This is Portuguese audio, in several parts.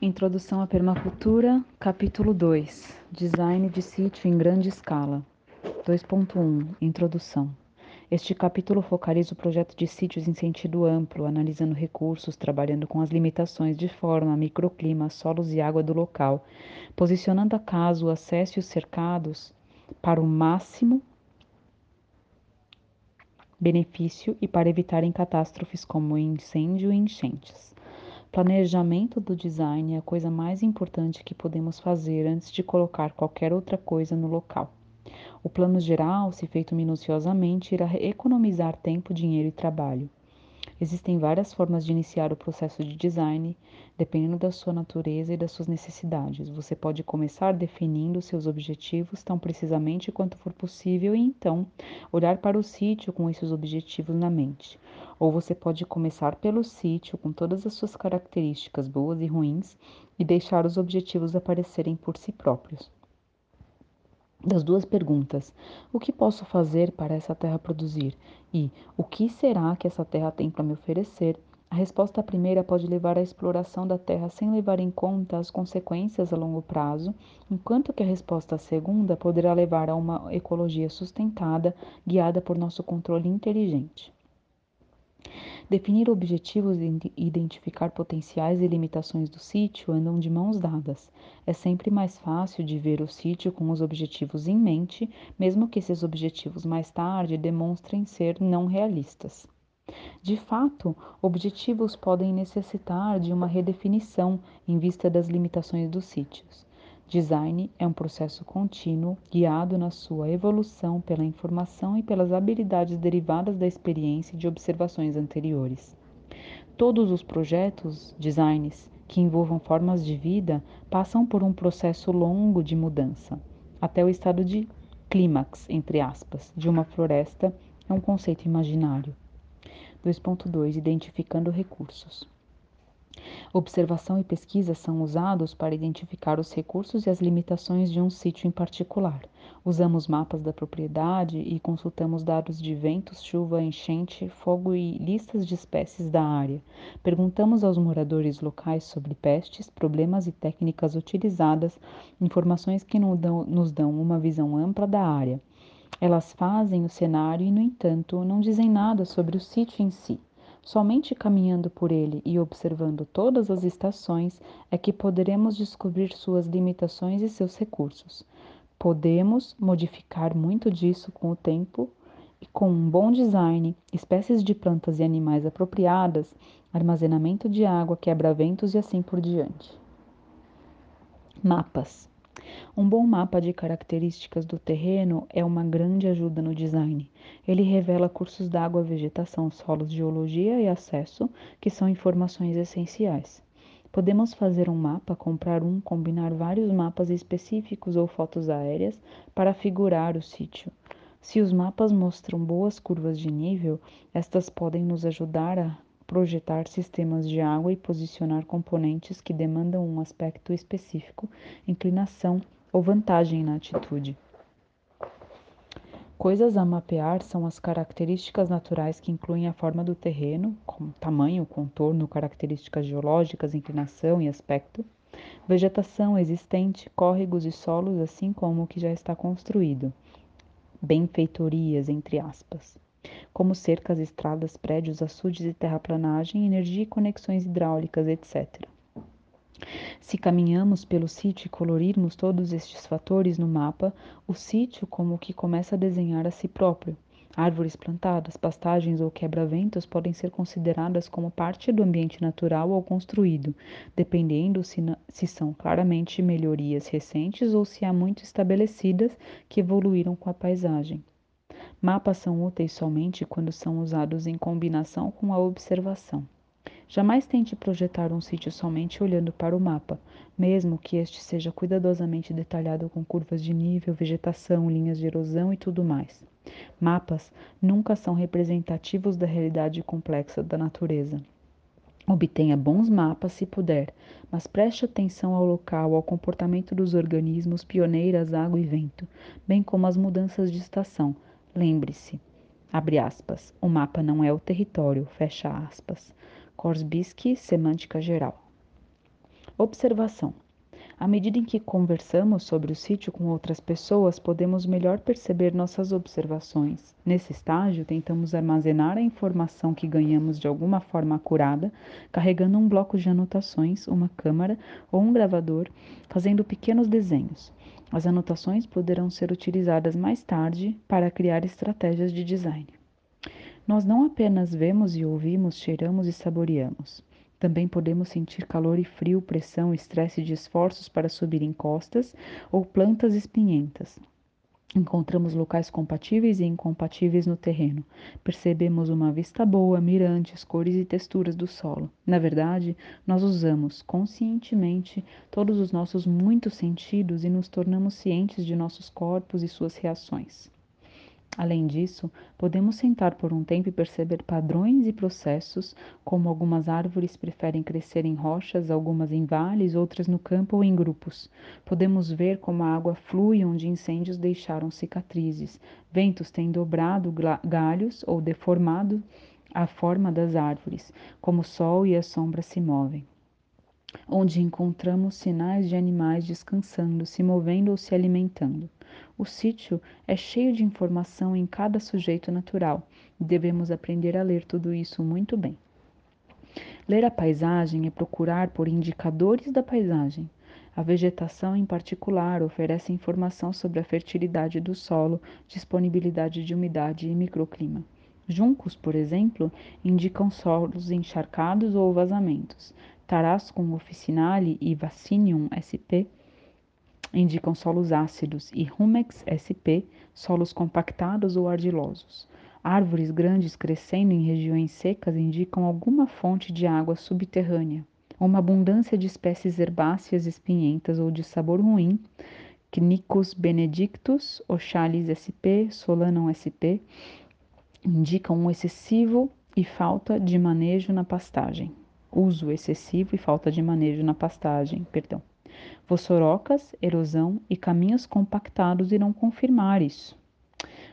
Introdução à Permacultura, capítulo 2 Design de sítio em grande escala. 2.1 Introdução. Este capítulo focaliza o projeto de sítios em sentido amplo, analisando recursos, trabalhando com as limitações de forma, microclima, solos e água do local, posicionando a casa, o acesso e os cercados para o máximo benefício e para evitarem catástrofes como incêndio e enchentes. Planejamento do design é a coisa mais importante que podemos fazer antes de colocar qualquer outra coisa no local. O plano geral, se feito minuciosamente, irá economizar tempo, dinheiro e trabalho. Existem várias formas de iniciar o processo de design, dependendo da sua natureza e das suas necessidades. Você pode começar definindo seus objetivos tão precisamente quanto for possível e então olhar para o sítio com esses objetivos na mente. Ou você pode começar pelo sítio com todas as suas características boas e ruins e deixar os objetivos aparecerem por si próprios. Das duas perguntas: o que posso fazer para essa terra produzir? E o que será que essa terra tem para me oferecer? A resposta primeira pode levar à exploração da terra sem levar em conta as consequências a longo prazo, enquanto que a resposta segunda poderá levar a uma ecologia sustentada, guiada por nosso controle inteligente. Definir objetivos e identificar potenciais e limitações do sítio andam de mãos dadas. É sempre mais fácil de ver o sítio com os objetivos em mente, mesmo que esses objetivos mais tarde demonstrem ser não realistas. De fato, objetivos podem necessitar de uma redefinição em vista das limitações dos sítios. Design é um processo contínuo, guiado na sua evolução pela informação e pelas habilidades derivadas da experiência e de observações anteriores. Todos os projetos, designs, que envolvam formas de vida passam por um processo longo de mudança, até o estado de clímax, entre aspas, de uma floresta é um conceito imaginário. 2.2 Identificando recursos. Observação e pesquisa são usados para identificar os recursos e as limitações de um sítio em particular. Usamos mapas da propriedade e consultamos dados de ventos, chuva, enchente, fogo e listas de espécies da área. Perguntamos aos moradores locais sobre pestes, problemas e técnicas utilizadas, informações que nos dão uma visão ampla da área. Elas fazem o cenário e, no entanto, não dizem nada sobre o sítio em si. Somente caminhando por ele e observando todas as estações é que poderemos descobrir suas limitações e seus recursos. Podemos modificar muito disso com o tempo e com um bom design, espécies de plantas e animais apropriadas, armazenamento de água, quebra-ventos e assim por diante. Mapas. Um bom mapa de características do terreno é uma grande ajuda no design. Ele revela cursos d'água, vegetação, solos, geologia e acesso, que são informações essenciais. Podemos fazer um mapa, comprar um, combinar vários mapas específicos ou fotos aéreas para figurar o sítio. Se os mapas mostram boas curvas de nível, estas podem nos ajudar a projetar sistemas de água e posicionar componentes que demandam um aspecto específico, inclinação ou vantagem na atitude. Coisas a mapear são as características naturais que incluem a forma do terreno, como tamanho, contorno, características geológicas, inclinação e aspecto, vegetação existente, córregos e solos, assim como o que já está construído, benfeitorias, entre aspas como cercas, estradas, prédios, açudes e terraplanagem, energia e conexões hidráulicas, etc. Se caminhamos pelo sítio e colorirmos todos estes fatores no mapa, o sítio como que começa a desenhar a si próprio. Árvores plantadas, pastagens ou quebra-ventos podem ser consideradas como parte do ambiente natural ou construído, dependendo se, se são claramente melhorias recentes ou se há muito estabelecidas que evoluíram com a paisagem. Mapas são úteis somente quando são usados em combinação com a observação. Jamais tente projetar um sítio somente olhando para o mapa, mesmo que este seja cuidadosamente detalhado com curvas de nível, vegetação, linhas de erosão e tudo mais. Mapas nunca são representativos da realidade complexa da natureza. Obtenha bons mapas se puder, mas preste atenção ao local, ao comportamento dos organismos, pioneiras, água e vento, bem como às mudanças de estação, Lembre-se, abre aspas, o mapa não é o território, fecha aspas. Korsbisky, Semântica Geral. Observação: à medida em que conversamos sobre o sítio com outras pessoas, podemos melhor perceber nossas observações. Nesse estágio, tentamos armazenar a informação que ganhamos de alguma forma acurada, carregando um bloco de anotações, uma câmera ou um gravador, fazendo pequenos desenhos. As anotações poderão ser utilizadas mais tarde para criar estratégias de design. Nós não apenas vemos e ouvimos, cheiramos e saboreamos. Também podemos sentir calor e frio, pressão, estresse de esforços para subir encostas ou plantas espinhentas. Encontramos locais compatíveis e incompatíveis no terreno. Percebemos uma vista boa, mirantes, cores e texturas do solo. Na verdade, nós usamos conscientemente todos os nossos muitos sentidos e nos tornamos cientes de nossos corpos e suas reações. Além disso, podemos sentar por um tempo e perceber padrões e processos, como algumas árvores preferem crescer em rochas, algumas em vales, outras no campo ou em grupos. Podemos ver como a água flui onde incêndios deixaram cicatrizes. Ventos têm dobrado galhos ou deformado a forma das árvores, como o sol e a sombra se movem onde encontramos sinais de animais descansando, se movendo ou se alimentando. O sítio é cheio de informação em cada sujeito natural e devemos aprender a ler tudo isso muito bem. Ler a paisagem é procurar por indicadores da paisagem. A vegetação, em particular, oferece informação sobre a fertilidade do solo, disponibilidade de umidade e microclima. Juncos, por exemplo, indicam solos encharcados ou vazamentos. Tarascum officinale e Vaccinium sp indicam solos ácidos e Rumex sp solos compactados ou argilosos. Árvores grandes crescendo em regiões secas indicam alguma fonte de água subterrânea. Uma abundância de espécies herbáceas espinhentas ou de sabor ruim, Qunicus benedictus, Oxalis sp, Solanum sp, indicam um excessivo e falta de manejo na pastagem. Uso excessivo e falta de manejo na pastagem, perdão. Vossorocas, erosão e caminhos compactados irão confirmar isso.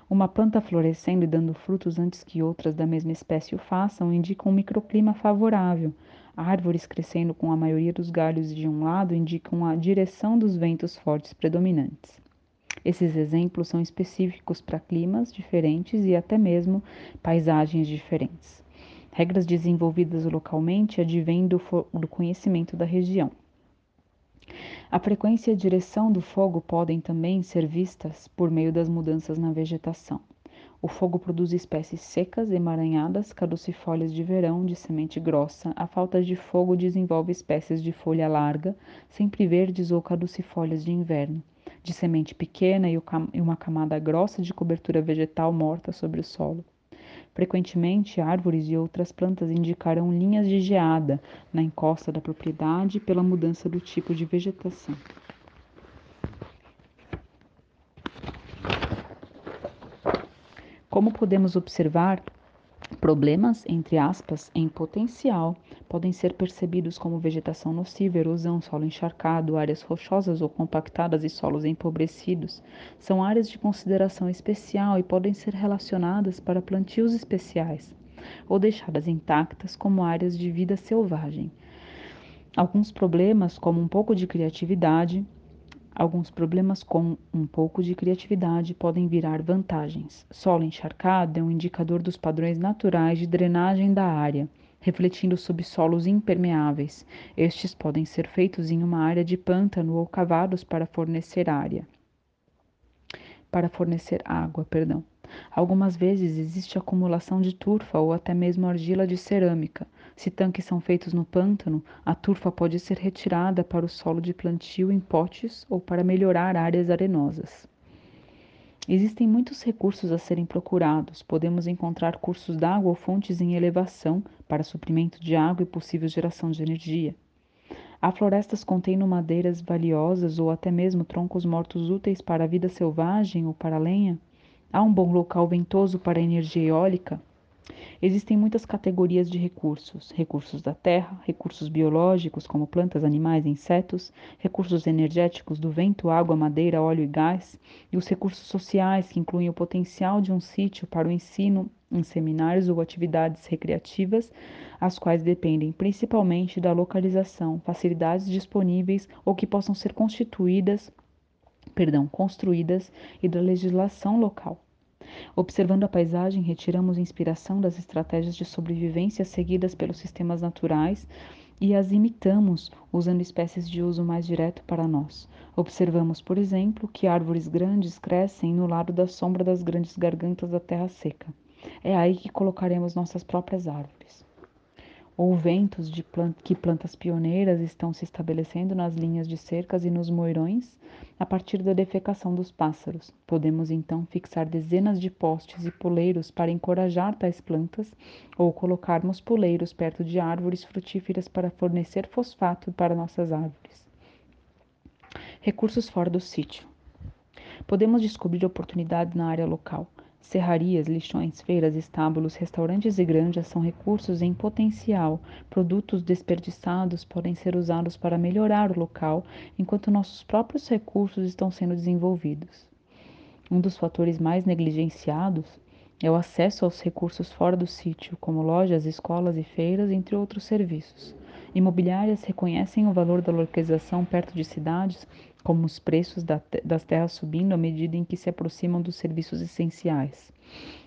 Uma planta florescendo e dando frutos antes que outras da mesma espécie o façam indica um microclima favorável. Árvores crescendo com a maioria dos galhos de um lado indicam a direção dos ventos fortes predominantes. Esses exemplos são específicos para climas diferentes e até mesmo paisagens diferentes. Regras desenvolvidas localmente advêm do, do conhecimento da região. A frequência e a direção do fogo podem também ser vistas por meio das mudanças na vegetação. O fogo produz espécies secas, emaranhadas, caducifólias de verão, de semente grossa. A falta de fogo desenvolve espécies de folha larga, sempre verdes ou caducifólias de inverno, de semente pequena e uma camada grossa de cobertura vegetal morta sobre o solo. Frequentemente, árvores e outras plantas indicarão linhas de geada na encosta da propriedade pela mudança do tipo de vegetação. Como podemos observar, Problemas, entre aspas, em potencial, podem ser percebidos como vegetação nociva, erosão, solo encharcado, áreas rochosas ou compactadas e solos empobrecidos. São áreas de consideração especial e podem ser relacionadas para plantios especiais ou deixadas intactas como áreas de vida selvagem. Alguns problemas, como um pouco de criatividade, Alguns problemas com um pouco de criatividade podem virar vantagens. Solo encharcado é um indicador dos padrões naturais de drenagem da área, refletindo subsolos impermeáveis. Estes podem ser feitos em uma área de pântano ou cavados para fornecer área. Para fornecer água, perdão. Algumas vezes existe acumulação de turfa ou até mesmo argila de cerâmica. Se tanques são feitos no pântano, a turfa pode ser retirada para o solo de plantio em potes ou para melhorar áreas arenosas. Existem muitos recursos a serem procurados. Podemos encontrar cursos d'água ou fontes em elevação para suprimento de água e possível geração de energia. Há florestas contendo madeiras valiosas ou até mesmo troncos mortos úteis para a vida selvagem ou para a lenha. Há um bom local ventoso para a energia eólica. Existem muitas categorias de recursos: recursos da terra, recursos biológicos, como plantas, animais e insetos, recursos energéticos do vento, água, madeira, óleo e gás, e os recursos sociais, que incluem o potencial de um sítio para o ensino em seminários ou atividades recreativas, as quais dependem principalmente da localização, facilidades disponíveis ou que possam ser constituídas, perdão, construídas e da legislação local. Observando a paisagem, retiramos inspiração das estratégias de sobrevivência seguidas pelos sistemas naturais e as imitamos usando espécies de uso mais direto para nós. Observamos, por exemplo, que árvores grandes crescem no lado da sombra das grandes gargantas da terra seca. É aí que colocaremos nossas próprias árvores ou ventos de plant que plantas pioneiras estão se estabelecendo nas linhas de cercas e nos moirões a partir da defecação dos pássaros. Podemos então fixar dezenas de postes e poleiros para encorajar tais plantas ou colocarmos poleiros perto de árvores frutíferas para fornecer fosfato para nossas árvores. Recursos fora do sítio. Podemos descobrir oportunidades na área local. Serrarias, lixões, feiras, estábulos, restaurantes e granjas são recursos em potencial. Produtos desperdiçados podem ser usados para melhorar o local, enquanto nossos próprios recursos estão sendo desenvolvidos. Um dos fatores mais negligenciados é o acesso aos recursos fora do sítio, como lojas, escolas e feiras, entre outros serviços. Imobiliárias reconhecem o valor da localização perto de cidades como os preços das terras subindo à medida em que se aproximam dos serviços essenciais.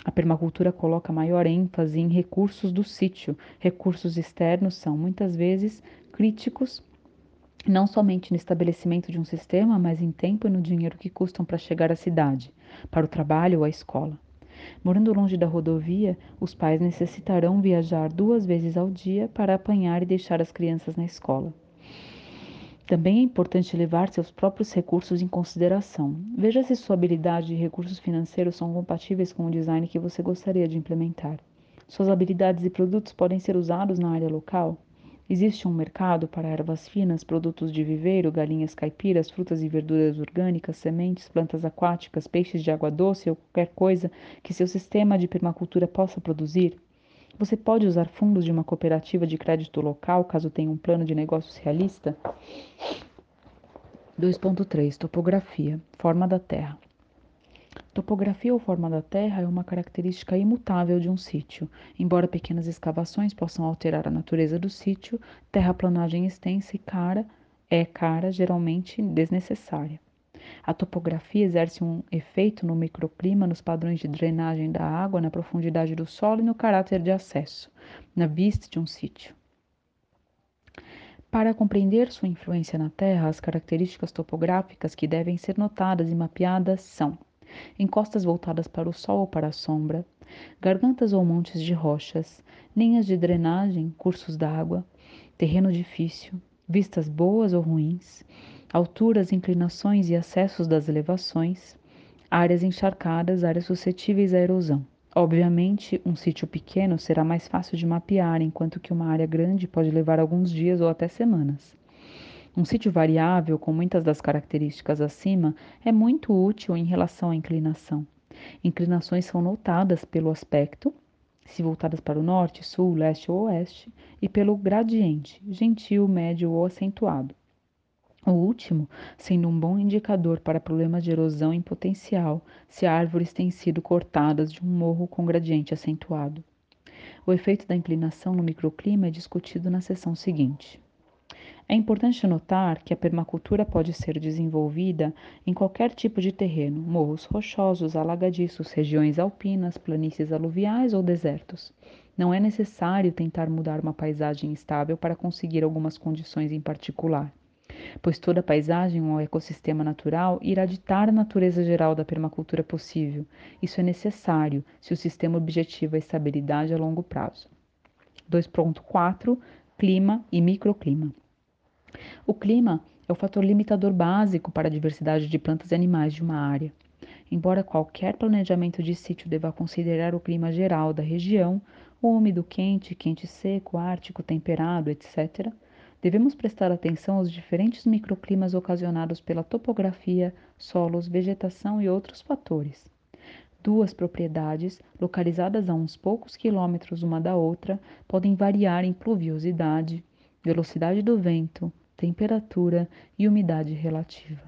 A permacultura coloca maior ênfase em recursos do sítio. Recursos externos são muitas vezes críticos não somente no estabelecimento de um sistema, mas em tempo e no dinheiro que custam para chegar à cidade, para o trabalho ou à escola. Morando longe da rodovia, os pais necessitarão viajar duas vezes ao dia para apanhar e deixar as crianças na escola. Também é importante levar seus próprios recursos em consideração. Veja se sua habilidade e recursos financeiros são compatíveis com o design que você gostaria de implementar. Suas habilidades e produtos podem ser usados na área local? Existe um mercado para ervas finas, produtos de viveiro, galinhas caipiras, frutas e verduras orgânicas, sementes, plantas aquáticas, peixes de água doce ou qualquer coisa que seu sistema de permacultura possa produzir? Você pode usar fundos de uma cooperativa de crédito local caso tenha um plano de negócios realista? 2.3 Topografia Forma da terra. Topografia ou forma da terra é uma característica imutável de um sítio. Embora pequenas escavações possam alterar a natureza do sítio, terraplanagem extensa e cara é cara, geralmente desnecessária. A topografia exerce um efeito no microclima, nos padrões de drenagem da água, na profundidade do solo e no caráter de acesso, na vista de um sítio. Para compreender sua influência na Terra, as características topográficas que devem ser notadas e mapeadas são encostas voltadas para o sol ou para a sombra, gargantas ou montes de rochas, linhas de drenagem, cursos d'água, terreno difícil, vistas boas ou ruins, alturas, inclinações e acessos das elevações, áreas encharcadas, áreas suscetíveis à erosão. Obviamente, um sítio pequeno será mais fácil de mapear, enquanto que uma área grande pode levar alguns dias ou até semanas. Um sítio variável, com muitas das características acima, é muito útil em relação à inclinação. Inclinações são notadas pelo aspecto, se voltadas para o norte, sul, leste ou oeste, e pelo gradiente, gentil, médio ou acentuado. O último, sendo um bom indicador para problemas de erosão em potencial, se árvores têm sido cortadas de um morro com gradiente acentuado. O efeito da inclinação no microclima é discutido na seção seguinte. É importante notar que a permacultura pode ser desenvolvida em qualquer tipo de terreno, morros rochosos, alagadiços, regiões alpinas, planícies aluviais ou desertos. Não é necessário tentar mudar uma paisagem estável para conseguir algumas condições em particular pois toda paisagem ou ecossistema natural irá ditar a natureza geral da permacultura possível. Isso é necessário se o sistema objetiva a estabilidade a longo prazo. 2.4 Clima e microclima. O clima é o fator limitador básico para a diversidade de plantas e animais de uma área. Embora qualquer planejamento de sítio deva considerar o clima geral da região, úmido, quente, quente seco, ártico, temperado, etc., devemos prestar atenção aos diferentes microclimas ocasionados pela topografia, solos, vegetação e outros fatores. Duas propriedades, localizadas a uns poucos quilômetros uma da outra, podem variar em pluviosidade, velocidade do vento, temperatura e umidade relativa.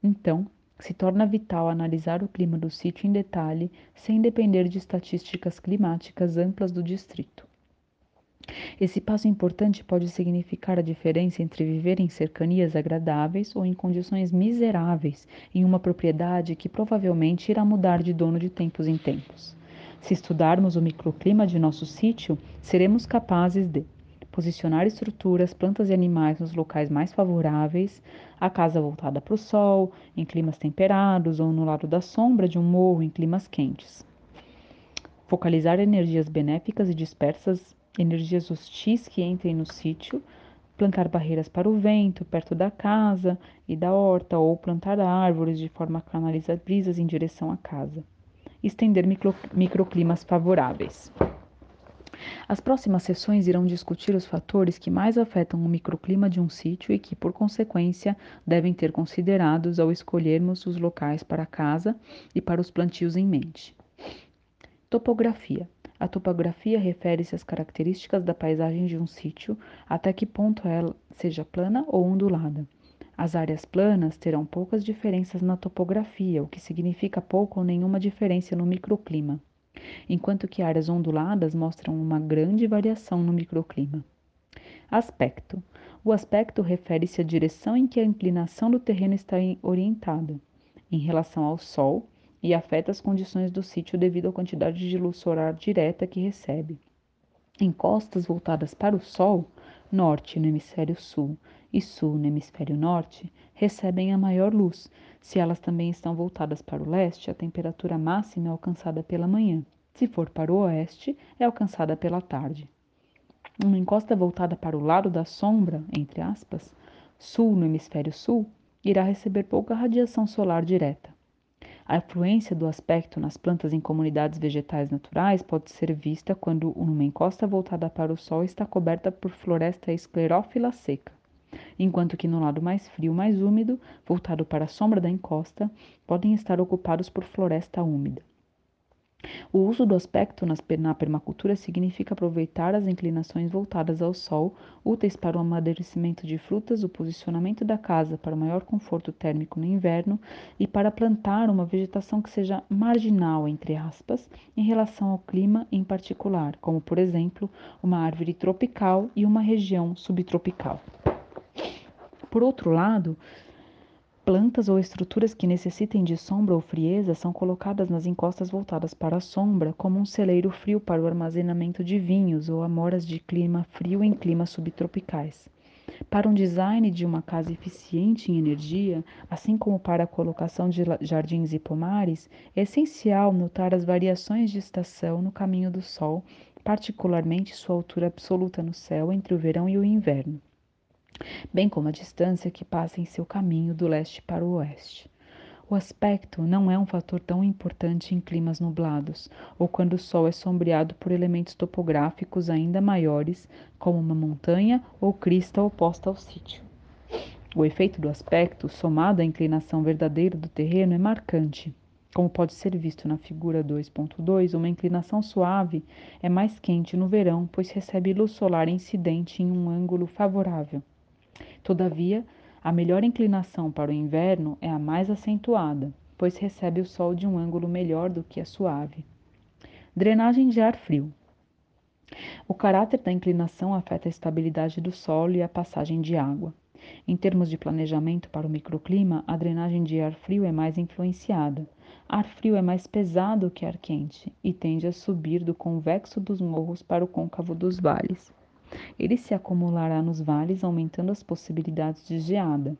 Então, se torna vital analisar o clima do sítio em detalhe, sem depender de estatísticas climáticas amplas do distrito. Esse passo importante pode significar a diferença entre viver em cercanias agradáveis ou em condições miseráveis em uma propriedade que provavelmente irá mudar de dono de tempos em tempos. Se estudarmos o microclima de nosso sítio, seremos capazes de posicionar estruturas, plantas e animais nos locais mais favoráveis, a casa voltada para o sol, em climas temperados ou no lado da sombra de um morro em climas quentes. Focalizar energias benéficas e dispersas, energias hostis que entrem no sítio, plantar barreiras para o vento perto da casa e da horta ou plantar árvores de forma a canalizar brisas em direção à casa. Estender micro, microclimas favoráveis. As próximas sessões irão discutir os fatores que mais afetam o microclima de um sítio e que, por consequência, devem ter considerados ao escolhermos os locais para a casa e para os plantios em mente. Topografia. A topografia refere-se às características da paisagem de um sítio, até que ponto ela seja plana ou ondulada. As áreas planas terão poucas diferenças na topografia, o que significa pouca ou nenhuma diferença no microclima enquanto que áreas onduladas mostram uma grande variação no microclima. Aspecto: o aspecto refere-se à direção em que a inclinação do terreno está orientada em relação ao Sol e afeta as condições do sítio devido à quantidade de luz solar direta que recebe. Em costas voltadas para o Sol, norte no hemisfério sul e sul no hemisfério norte, recebem a maior luz. Se elas também estão voltadas para o leste, a temperatura máxima é alcançada pela manhã. Se for para o oeste, é alcançada pela tarde. Uma encosta voltada para o lado da sombra, entre aspas, sul no hemisfério sul, irá receber pouca radiação solar direta. A influência do aspecto nas plantas em comunidades vegetais naturais pode ser vista quando uma encosta voltada para o sol está coberta por floresta esclerófila seca enquanto que no lado mais frio, mais úmido, voltado para a sombra da encosta, podem estar ocupados por floresta úmida. O uso do aspecto na permacultura significa aproveitar as inclinações voltadas ao sol, úteis para o amadurecimento de frutas, o posicionamento da casa para maior conforto térmico no inverno e para plantar uma vegetação que seja marginal, entre aspas, em relação ao clima em particular, como, por exemplo, uma árvore tropical e uma região subtropical. Por outro lado, plantas ou estruturas que necessitem de sombra ou frieza são colocadas nas encostas voltadas para a sombra, como um celeiro frio para o armazenamento de vinhos ou amoras de clima frio em climas subtropicais. Para um design de uma casa eficiente em energia, assim como para a colocação de jardins e pomares, é essencial notar as variações de estação no caminho do Sol, particularmente sua altura absoluta no céu entre o verão e o inverno bem como a distância que passa em seu caminho do leste para o oeste. O aspecto não é um fator tão importante em climas nublados, ou quando o sol é sombreado por elementos topográficos ainda maiores, como uma montanha ou crista oposta ao sítio. O efeito do aspecto, somado à inclinação verdadeira do terreno, é marcante. Como pode ser visto na figura 2.2, uma inclinação suave é mais quente no verão, pois recebe luz solar incidente em um ângulo favorável. Todavia, a melhor inclinação para o inverno é a mais acentuada, pois recebe o sol de um ângulo melhor do que a suave. Drenagem de ar frio. O caráter da inclinação afeta a estabilidade do solo e a passagem de água. Em termos de planejamento para o microclima, a drenagem de ar frio é mais influenciada. Ar frio é mais pesado que ar quente e tende a subir do convexo dos morros para o côncavo dos vales. Ele se acumulará nos vales, aumentando as possibilidades de geada.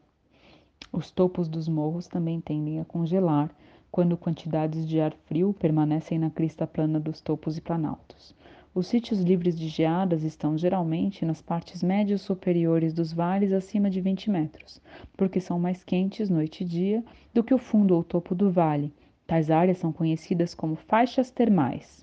Os topos dos morros também tendem a congelar quando quantidades de ar frio permanecem na crista plana dos topos e planaltos. Os sítios livres de geadas estão geralmente nas partes médias superiores dos vales acima de 20 metros, porque são mais quentes noite e dia do que o fundo ou topo do vale. Tais áreas são conhecidas como faixas termais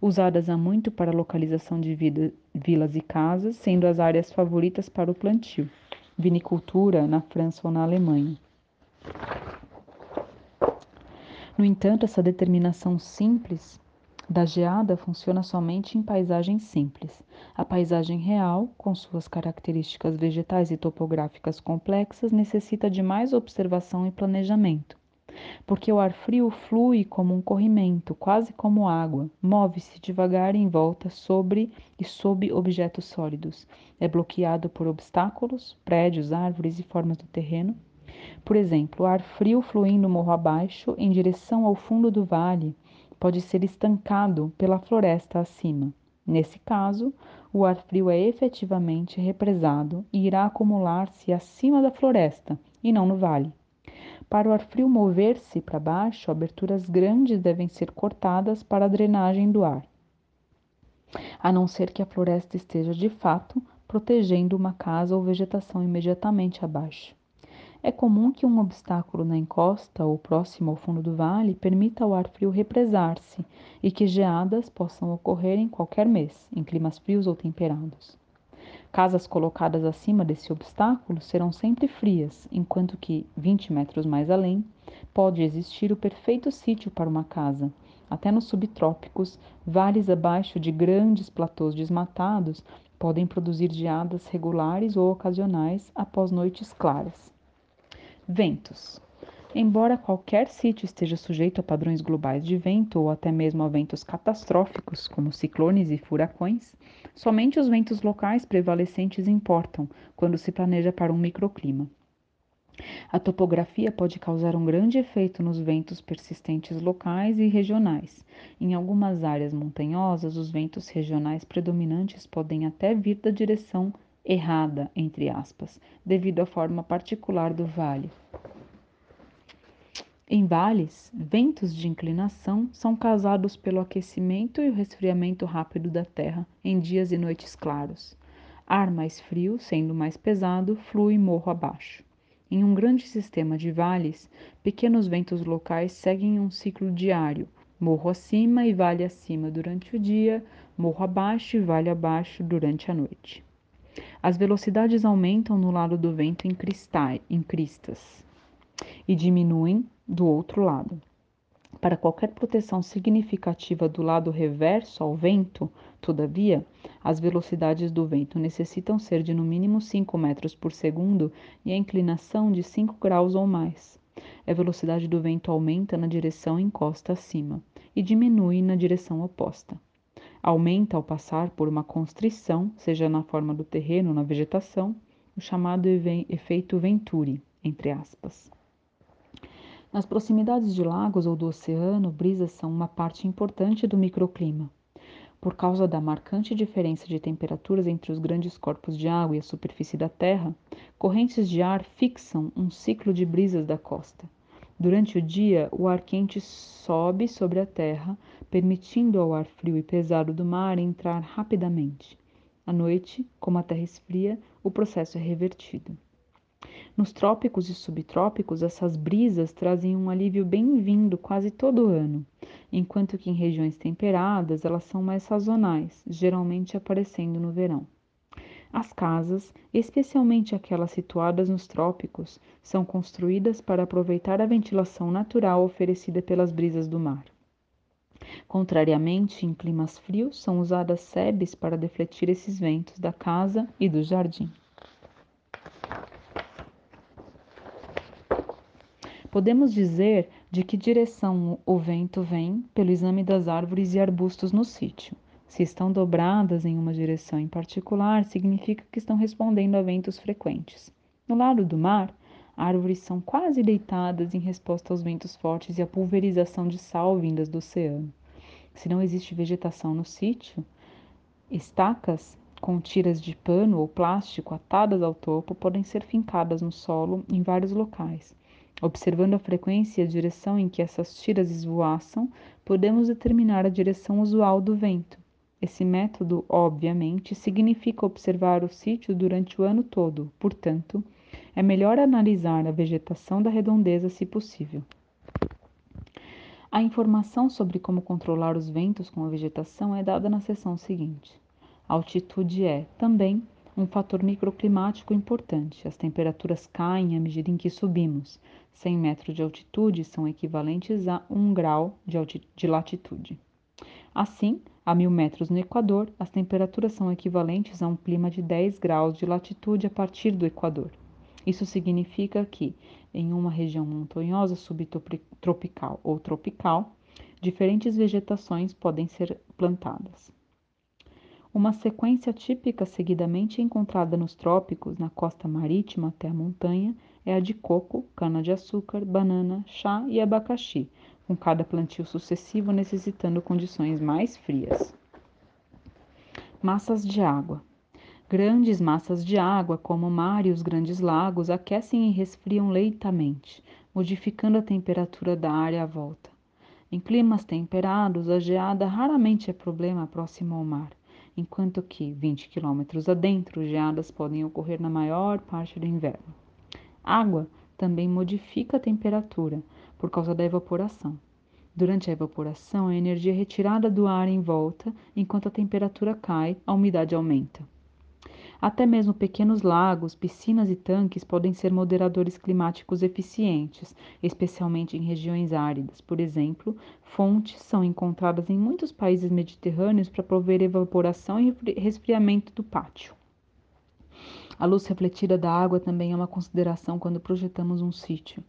usadas há muito para localização de vida, vilas e casas, sendo as áreas favoritas para o plantio, vinicultura na França ou na Alemanha. No entanto, essa determinação simples da geada funciona somente em paisagens simples. A paisagem real, com suas características vegetais e topográficas complexas, necessita de mais observação e planejamento. Porque o ar frio flui como um corrimento, quase como água, move-se devagar em volta sobre e sob objetos sólidos. É bloqueado por obstáculos, prédios, árvores e formas do terreno. Por exemplo, o ar frio fluindo morro abaixo em direção ao fundo do vale pode ser estancado pela floresta acima. Nesse caso, o ar frio é efetivamente represado e irá acumular-se acima da floresta e não no vale. Para o ar frio mover-se para baixo, aberturas grandes devem ser cortadas para a drenagem do ar, a não ser que a floresta esteja de fato protegendo uma casa ou vegetação imediatamente abaixo. É comum que um obstáculo na encosta ou próximo ao fundo do vale permita ao ar frio represar-se e que geadas possam ocorrer em qualquer mês, em climas frios ou temperados. Casas colocadas acima desse obstáculo serão sempre frias, enquanto que, 20 metros mais além, pode existir o perfeito sítio para uma casa. Até nos subtrópicos, vales abaixo de grandes platôs desmatados podem produzir geadas regulares ou ocasionais após noites claras. Ventos. Embora qualquer sítio esteja sujeito a padrões globais de vento ou até mesmo a ventos catastróficos, como ciclones e furacões, somente os ventos locais prevalecentes importam quando se planeja para um microclima. A topografia pode causar um grande efeito nos ventos persistentes locais e regionais. Em algumas áreas montanhosas, os ventos regionais predominantes podem até vir da direção errada, entre aspas, devido à forma particular do vale. Em vales, ventos de inclinação são causados pelo aquecimento e o resfriamento rápido da terra em dias e noites claros. Ar mais frio, sendo mais pesado, flui morro abaixo. Em um grande sistema de vales, pequenos ventos locais seguem um ciclo diário, morro acima e vale acima durante o dia, morro abaixo e vale abaixo durante a noite. As velocidades aumentam no lado do vento em, cristais, em cristas e diminuem do outro lado. Para qualquer proteção significativa do lado reverso ao vento, todavia, as velocidades do vento necessitam ser de no mínimo 5 metros por segundo e a inclinação de 5 graus ou mais. A velocidade do vento aumenta na direção encosta acima e diminui na direção oposta aumenta ao passar por uma constrição, seja na forma do terreno ou na vegetação, o chamado efeito Venturi, entre aspas. Nas proximidades de lagos ou do oceano, brisas são uma parte importante do microclima. Por causa da marcante diferença de temperaturas entre os grandes corpos de água e a superfície da Terra, correntes de ar fixam um ciclo de brisas da costa. Durante o dia, o ar quente sobe sobre a terra, permitindo ao ar frio e pesado do mar entrar rapidamente. À noite, como a terra esfria, o processo é revertido. Nos trópicos e subtrópicos, essas brisas trazem um alívio bem-vindo quase todo ano, enquanto que em regiões temperadas elas são mais sazonais, geralmente aparecendo no verão. As casas, especialmente aquelas situadas nos trópicos, são construídas para aproveitar a ventilação natural oferecida pelas brisas do mar. Contrariamente, em climas frios, são usadas sebes para defletir esses ventos da casa e do jardim. Podemos dizer de que direção o vento vem pelo exame das árvores e arbustos no sítio. Se estão dobradas em uma direção em particular, significa que estão respondendo a ventos frequentes. No lado do mar, árvores são quase deitadas em resposta aos ventos fortes e à pulverização de sal vindas do oceano. Se não existe vegetação no sítio, estacas com tiras de pano ou plástico atadas ao topo podem ser fincadas no solo em vários locais. Observando a frequência e a direção em que essas tiras esvoaçam, podemos determinar a direção usual do vento. Esse método, obviamente, significa observar o sítio durante o ano todo, portanto, é melhor analisar a vegetação da redondeza se possível. A informação sobre como controlar os ventos com a vegetação é dada na seção seguinte. A altitude é, também, um fator microclimático importante. As temperaturas caem à medida em que subimos. 100 metros de altitude são equivalentes a 1 grau de latitude. Assim, a mil metros no Equador, as temperaturas são equivalentes a um clima de 10 graus de latitude a partir do Equador. Isso significa que, em uma região montanhosa subtropical ou tropical, diferentes vegetações podem ser plantadas. Uma sequência típica seguidamente encontrada nos trópicos, na costa marítima até a montanha, é a de coco, cana-de-açúcar, banana, chá e abacaxi, com cada plantio sucessivo necessitando condições mais frias. Massas de água. Grandes massas de água, como o mar e os grandes lagos, aquecem e resfriam lentamente, modificando a temperatura da área à volta. Em climas temperados, a geada raramente é problema próximo ao mar enquanto que 20 quilômetros adentro, geadas podem ocorrer na maior parte do inverno. Água também modifica a temperatura por causa da evaporação. Durante a evaporação, a energia é retirada do ar em volta, enquanto a temperatura cai, a umidade aumenta. Até mesmo pequenos lagos, piscinas e tanques podem ser moderadores climáticos eficientes, especialmente em regiões áridas. Por exemplo, fontes são encontradas em muitos países mediterrâneos para prover evaporação e resfriamento do pátio. A luz refletida da água também é uma consideração quando projetamos um sítio.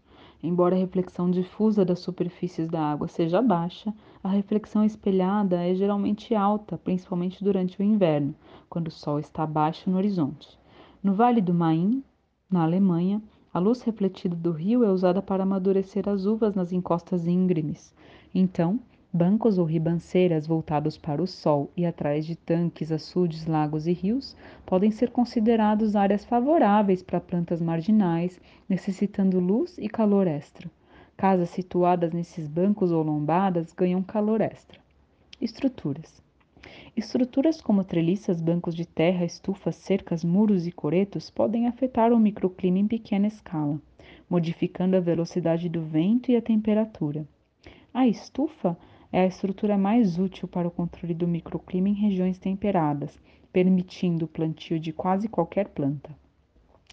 Embora a reflexão difusa das superfícies da água seja baixa, a reflexão espelhada é geralmente alta, principalmente durante o inverno, quando o sol está baixo no horizonte. No Vale do Main, na Alemanha, a luz refletida do rio é usada para amadurecer as uvas nas encostas íngremes. Então, Bancos ou ribanceiras voltados para o sol e atrás de tanques, açudes, lagos e rios podem ser considerados áreas favoráveis para plantas marginais, necessitando luz e calor extra. Casas situadas nesses bancos ou lombadas ganham calor extra. Estruturas. Estruturas como treliças, bancos de terra, estufas, cercas, muros e coretos podem afetar o microclima em pequena escala, modificando a velocidade do vento e a temperatura. A estufa é a estrutura mais útil para o controle do microclima em regiões temperadas, permitindo o plantio de quase qualquer planta.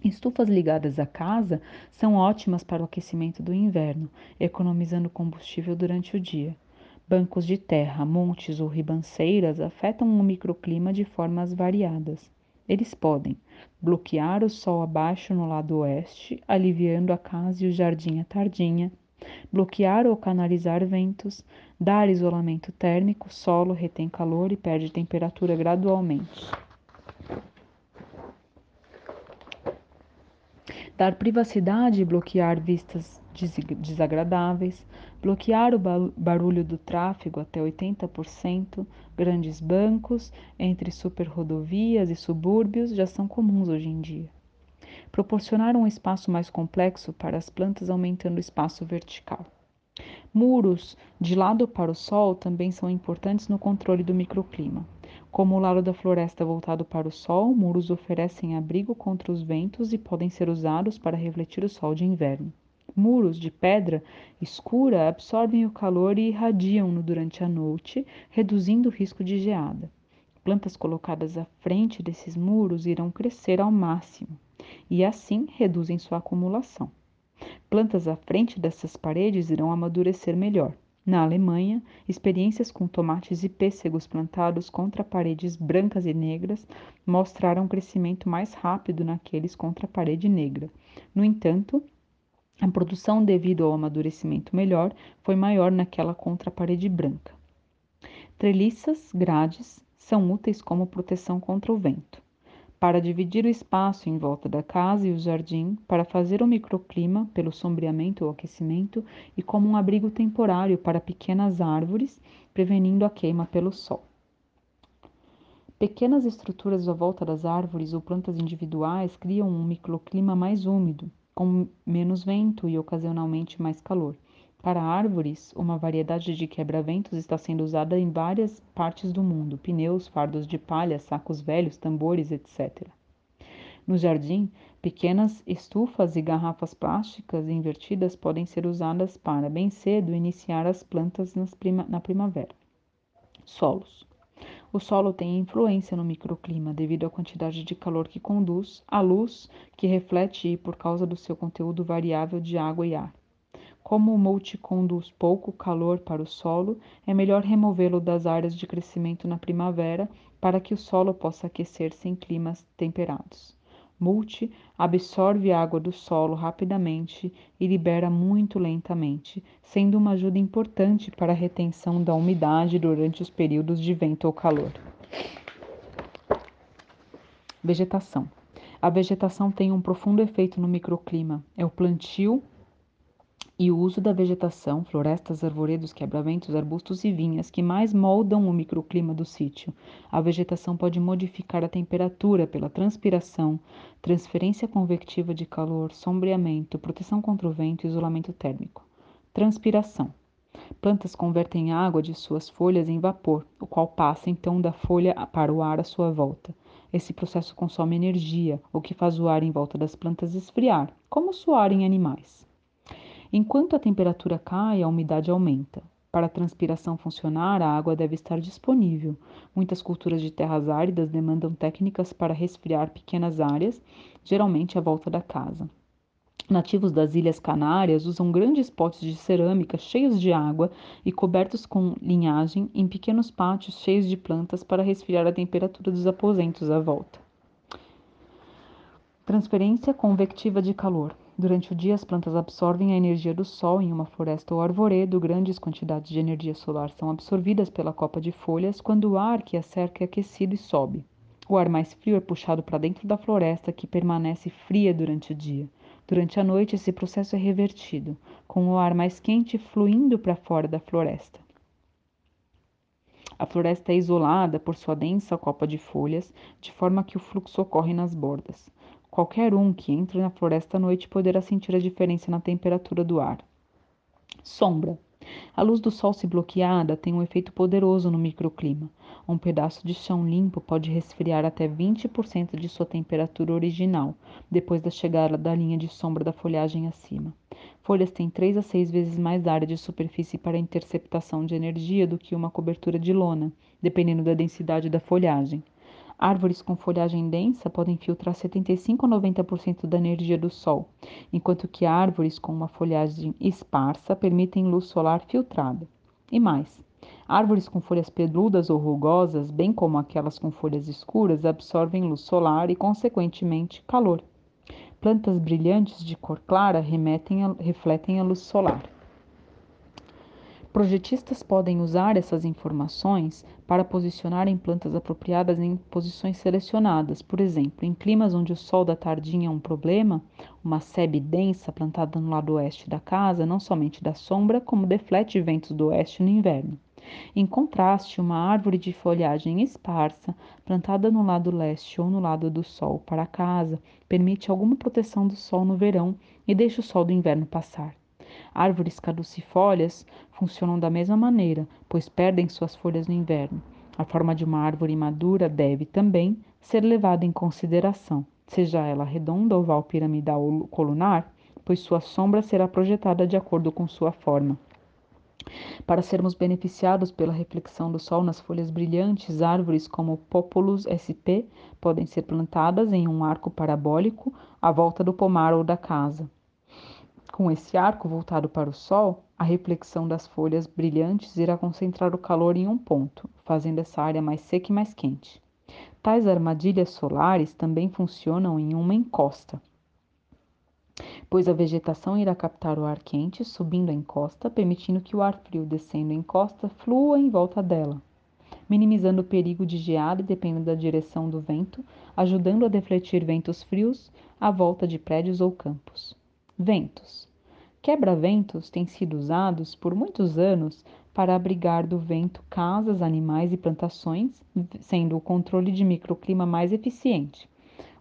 Estufas ligadas à casa são ótimas para o aquecimento do inverno, economizando combustível durante o dia. Bancos de terra, montes ou ribanceiras afetam o microclima de formas variadas. Eles podem bloquear o sol abaixo no lado oeste, aliviando a casa e o jardim à tardinha, bloquear ou canalizar ventos, dar isolamento térmico, solo retém calor e perde temperatura gradualmente. Dar privacidade e bloquear vistas desagradáveis, bloquear o barulho do tráfego até 80%, grandes bancos entre superrodovias e subúrbios já são comuns hoje em dia proporcionar um espaço mais complexo para as plantas, aumentando o espaço vertical. Muros de lado para o sol também são importantes no controle do microclima. Como o lado da floresta voltado para o sol, muros oferecem abrigo contra os ventos e podem ser usados para refletir o sol de inverno. Muros de pedra escura absorvem o calor e irradiam-no durante a noite, reduzindo o risco de geada. Plantas colocadas à frente desses muros irão crescer ao máximo e assim reduzem sua acumulação. Plantas à frente dessas paredes irão amadurecer melhor. Na Alemanha, experiências com tomates e pêssegos plantados contra paredes brancas e negras mostraram um crescimento mais rápido naqueles contra a parede negra. No entanto, a produção, devido ao amadurecimento melhor, foi maior naquela contra a parede branca. Treliças, grades, são úteis como proteção contra o vento para dividir o espaço em volta da casa e o jardim, para fazer o microclima pelo sombreamento ou aquecimento e como um abrigo temporário para pequenas árvores, prevenindo a queima pelo sol. Pequenas estruturas à volta das árvores ou plantas individuais criam um microclima mais úmido, com menos vento e ocasionalmente mais calor. Para árvores, uma variedade de quebra-ventos está sendo usada em várias partes do mundo: pneus, fardos de palha, sacos velhos, tambores, etc. No jardim, pequenas estufas e garrafas plásticas invertidas podem ser usadas para, bem cedo, iniciar as plantas prima na primavera. Solos. O solo tem influência no microclima devido à quantidade de calor que conduz, à luz que reflete e por causa do seu conteúdo variável de água e ar. Como o mulch conduz pouco calor para o solo, é melhor removê-lo das áreas de crescimento na primavera para que o solo possa aquecer-se em climas temperados. Mulch absorve água do solo rapidamente e libera muito lentamente, sendo uma ajuda importante para a retenção da umidade durante os períodos de vento ou calor. Vegetação. A vegetação tem um profundo efeito no microclima. É o plantio e o uso da vegetação, florestas, arvoredos, quebraventos, arbustos e vinhas que mais moldam o microclima do sítio. A vegetação pode modificar a temperatura pela transpiração, transferência convectiva de calor, sombreamento, proteção contra o vento e isolamento térmico. Transpiração. Plantas convertem água de suas folhas em vapor, o qual passa então da folha para o ar à sua volta. Esse processo consome energia, o que faz o ar em volta das plantas esfriar, como suar em animais. Enquanto a temperatura cai, a umidade aumenta. Para a transpiração funcionar, a água deve estar disponível. Muitas culturas de terras áridas demandam técnicas para resfriar pequenas áreas, geralmente à volta da casa. Nativos das Ilhas Canárias usam grandes potes de cerâmica cheios de água e cobertos com linhagem em pequenos pátios cheios de plantas para resfriar a temperatura dos aposentos à volta. Transferência convectiva de calor. Durante o dia, as plantas absorvem a energia do sol em uma floresta ou arvoredo. Grandes quantidades de energia solar são absorvidas pela copa de folhas quando o ar que a cerca é aquecido e sobe. O ar mais frio é puxado para dentro da floresta, que permanece fria durante o dia. Durante a noite, esse processo é revertido, com o ar mais quente fluindo para fora da floresta. A floresta é isolada por sua densa copa de folhas, de forma que o fluxo ocorre nas bordas. Qualquer um que entre na floresta à noite poderá sentir a diferença na temperatura do ar. Sombra. A luz do sol se bloqueada tem um efeito poderoso no microclima. Um pedaço de chão limpo pode resfriar até 20% de sua temperatura original, depois da chegada da linha de sombra da folhagem acima. Folhas têm 3 a 6 vezes mais área de superfície para interceptação de energia do que uma cobertura de lona, dependendo da densidade da folhagem. Árvores com folhagem densa podem filtrar 75 a 90% da energia do sol, enquanto que árvores com uma folhagem esparsa permitem luz solar filtrada. E mais, árvores com folhas peludas ou rugosas, bem como aquelas com folhas escuras, absorvem luz solar e, consequentemente, calor. Plantas brilhantes de cor clara remetem a, refletem a luz solar. Projetistas podem usar essas informações para posicionarem plantas apropriadas em posições selecionadas. Por exemplo, em climas onde o sol da tardinha é um problema, uma sebe densa plantada no lado oeste da casa não somente dá sombra, como deflete ventos do oeste no inverno. Em contraste, uma árvore de folhagem esparsa, plantada no lado leste ou no lado do sol para a casa, permite alguma proteção do sol no verão e deixa o sol do inverno passar. Árvores caducifólias funcionam da mesma maneira, pois perdem suas folhas no inverno. A forma de uma árvore madura deve também ser levada em consideração, seja ela redonda, oval, piramidal ou colunar, pois sua sombra será projetada de acordo com sua forma. Para sermos beneficiados pela reflexão do sol nas folhas brilhantes, árvores como Populus sp podem ser plantadas em um arco parabólico à volta do pomar ou da casa. Com esse arco voltado para o sol, a reflexão das folhas brilhantes irá concentrar o calor em um ponto, fazendo essa área mais seca e mais quente. Tais armadilhas solares também funcionam em uma encosta, pois a vegetação irá captar o ar quente subindo a encosta, permitindo que o ar frio descendo a encosta flua em volta dela, minimizando o perigo de geada dependendo da direção do vento, ajudando a defletir ventos frios à volta de prédios ou campos. Ventos. Quebra-ventos têm sido usados por muitos anos para abrigar do vento casas, animais e plantações, sendo o controle de microclima mais eficiente.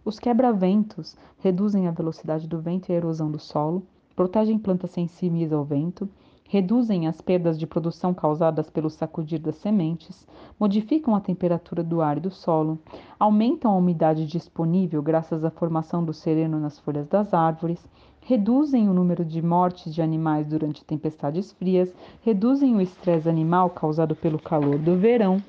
Os quebra-ventos reduzem a velocidade do vento e a erosão do solo, protegem plantas sensíveis ao vento, reduzem as perdas de produção causadas pelo sacudir das sementes, modificam a temperatura do ar e do solo, aumentam a umidade disponível graças à formação do sereno nas folhas das árvores, reduzem o número de mortes de animais durante tempestades frias, reduzem o estresse animal causado pelo calor do verão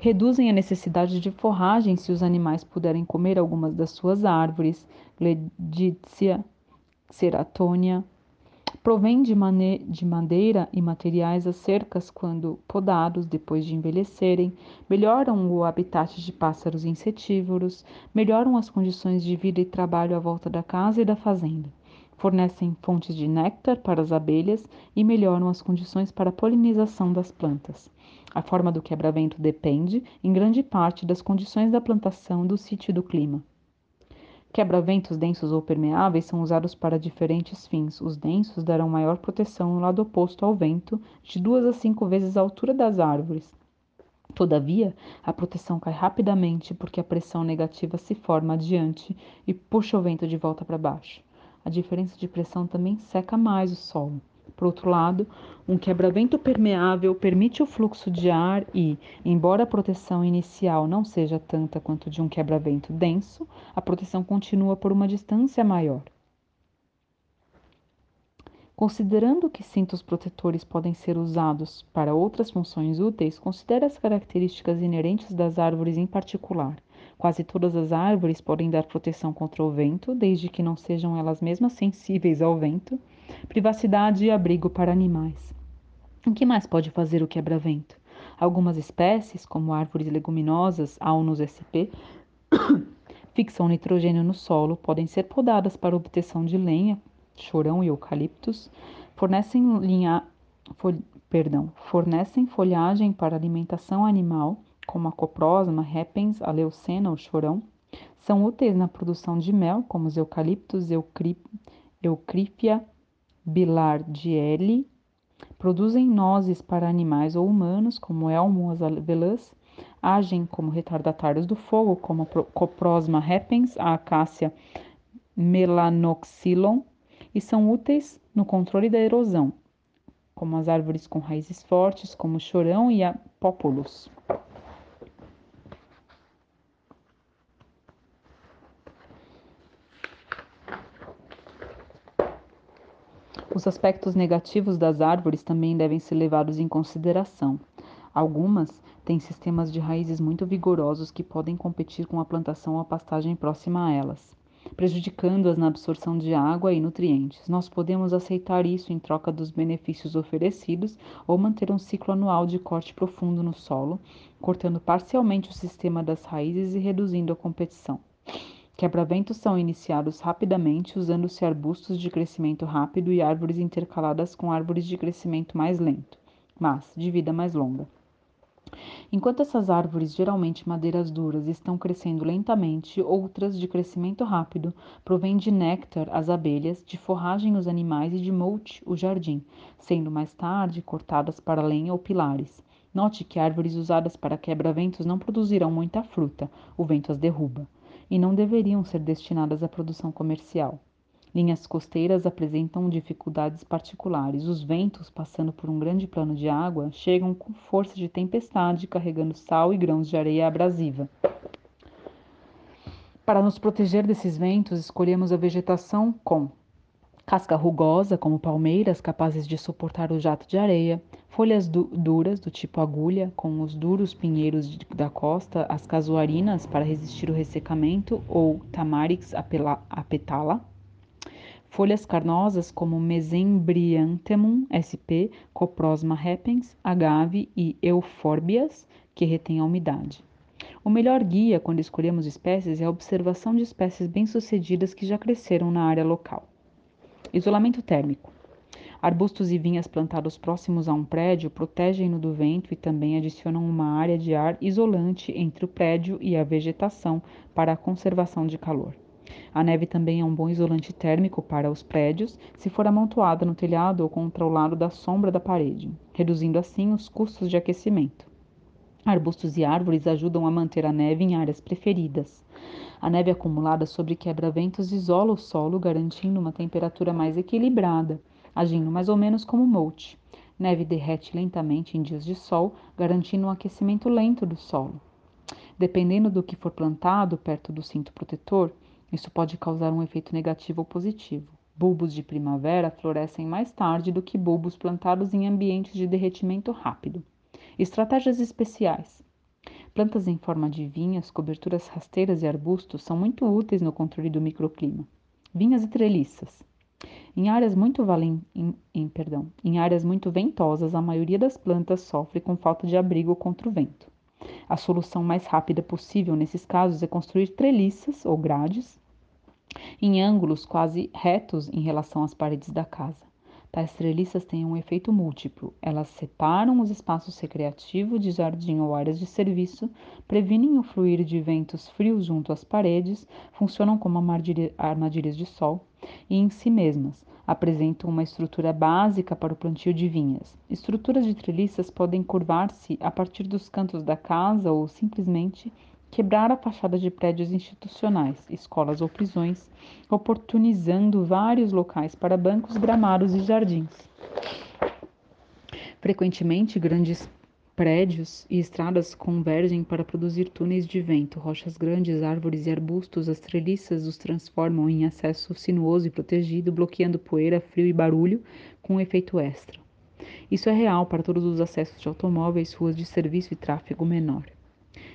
reduzem a necessidade de forragem se os animais puderem comer algumas das suas árvores, Gleditsia ceratonia, provém de, de, madeira e materiais as cercas quando podados depois de envelhecerem, melhoram o habitat de pássaros insetívoros, melhoram as condições de vida e trabalho à volta da casa e da fazenda, fornecem fontes de néctar para as abelhas e melhoram as condições para a polinização das plantas. A forma do quebra-vento depende, em grande parte, das condições da plantação, do sítio e do clima. Quebra-ventos densos ou permeáveis são usados para diferentes fins. Os densos darão maior proteção no lado oposto ao vento, de duas a cinco vezes a altura das árvores. Todavia, a proteção cai rapidamente porque a pressão negativa se forma adiante e puxa o vento de volta para baixo. A diferença de pressão também seca mais o solo. Por outro lado, um quebra-vento permeável permite o fluxo de ar e, embora a proteção inicial não seja tanta quanto de um quebra-vento denso, a proteção continua por uma distância maior. Considerando que cintos protetores podem ser usados para outras funções úteis, considere as características inerentes das árvores em particular. Quase todas as árvores podem dar proteção contra o vento, desde que não sejam elas mesmas sensíveis ao vento privacidade e abrigo para animais. O que mais pode fazer o quebra-vento? Algumas espécies, como árvores leguminosas, Alnus sp, fixam nitrogênio no solo, podem ser podadas para obtenção de lenha, chorão e eucaliptus, fornecem, linha, fol, perdão, fornecem folhagem para alimentação animal, como a coprosma, repens, a leucena ou chorão, são úteis na produção de mel, como os eucaliptos, eucrípia Bilardielli produzem nozes para animais ou humanos, como elmo avelãs, agem como retardatários do fogo, como a Coprosma repens, a acácia melanoxylon, e são úteis no controle da erosão, como as árvores com raízes fortes, como o chorão e a populus. Os aspectos negativos das árvores também devem ser levados em consideração. Algumas têm sistemas de raízes muito vigorosos que podem competir com a plantação ou a pastagem próxima a elas, prejudicando-as na absorção de água e nutrientes. Nós podemos aceitar isso em troca dos benefícios oferecidos ou manter um ciclo anual de corte profundo no solo, cortando parcialmente o sistema das raízes e reduzindo a competição. Quebra-ventos são iniciados rapidamente usando-se arbustos de crescimento rápido e árvores intercaladas com árvores de crescimento mais lento, mas de vida mais longa. Enquanto essas árvores, geralmente madeiras duras, estão crescendo lentamente, outras, de crescimento rápido, provêm de néctar as abelhas, de forragem os animais e de mulch o jardim, sendo mais tarde cortadas para lenha ou pilares. Note que árvores usadas para quebra-ventos não produzirão muita fruta, o vento as derruba e não deveriam ser destinadas à produção comercial. Linhas costeiras apresentam dificuldades particulares. Os ventos, passando por um grande plano de água, chegam com força de tempestade, carregando sal e grãos de areia abrasiva. Para nos proteger desses ventos, escolhemos a vegetação com casca rugosa, como palmeiras, capazes de suportar o jato de areia, folhas du duras, do tipo agulha, com os duros pinheiros da costa, as casuarinas, para resistir o ressecamento, ou tamarix apetala, folhas carnosas como Mesembryanthemum sp, Coprosma repens, agave e eufórbias, que retêm a umidade. O melhor guia quando escolhemos espécies é a observação de espécies bem-sucedidas que já cresceram na área local. Isolamento térmico. Arbustos e vinhas plantados próximos a um prédio protegem-no do vento e também adicionam uma área de ar isolante entre o prédio e a vegetação para a conservação de calor. A neve também é um bom isolante térmico para os prédios se for amontoada no telhado ou contra o lado da sombra da parede, reduzindo assim os custos de aquecimento. Arbustos e árvores ajudam a manter a neve em áreas preferidas. A neve acumulada sobre quebra-ventos isola o solo, garantindo uma temperatura mais equilibrada, agindo mais ou menos como mulch. Neve derrete lentamente em dias de sol, garantindo um aquecimento lento do solo. Dependendo do que for plantado perto do cinto protetor, isso pode causar um efeito negativo ou positivo. Bulbos de primavera florescem mais tarde do que bulbos plantados em ambientes de derretimento rápido. Estratégias especiais. Plantas em forma de vinhas, coberturas rasteiras e arbustos são muito úteis no controle do microclima. Vinhas e treliças. Em áreas muito valen... em, em, perdão, em áreas muito ventosas, a maioria das plantas sofre com falta de abrigo contra o vento. A solução mais rápida possível nesses casos é construir treliças ou grades em ângulos quase retos em relação às paredes da casa. Tais treliças têm um efeito múltiplo. Elas separam os espaços recreativos de jardim ou áreas de serviço, previnem o fluir de ventos frios junto às paredes, funcionam como armadilhas de sol e, em si mesmas, apresentam uma estrutura básica para o plantio de vinhas. Estruturas de treliças podem curvar-se a partir dos cantos da casa ou simplesmente quebrar a fachada de prédios institucionais, escolas ou prisões, oportunizando vários locais para bancos, gramados e jardins. Frequentemente, grandes prédios e estradas convergem para produzir túneis de vento. Rochas grandes, árvores e arbustos, as treliças os transformam em acesso sinuoso e protegido, bloqueando poeira, frio e barulho, com um efeito extra. Isso é real para todos os acessos de automóveis, ruas de serviço e tráfego menor.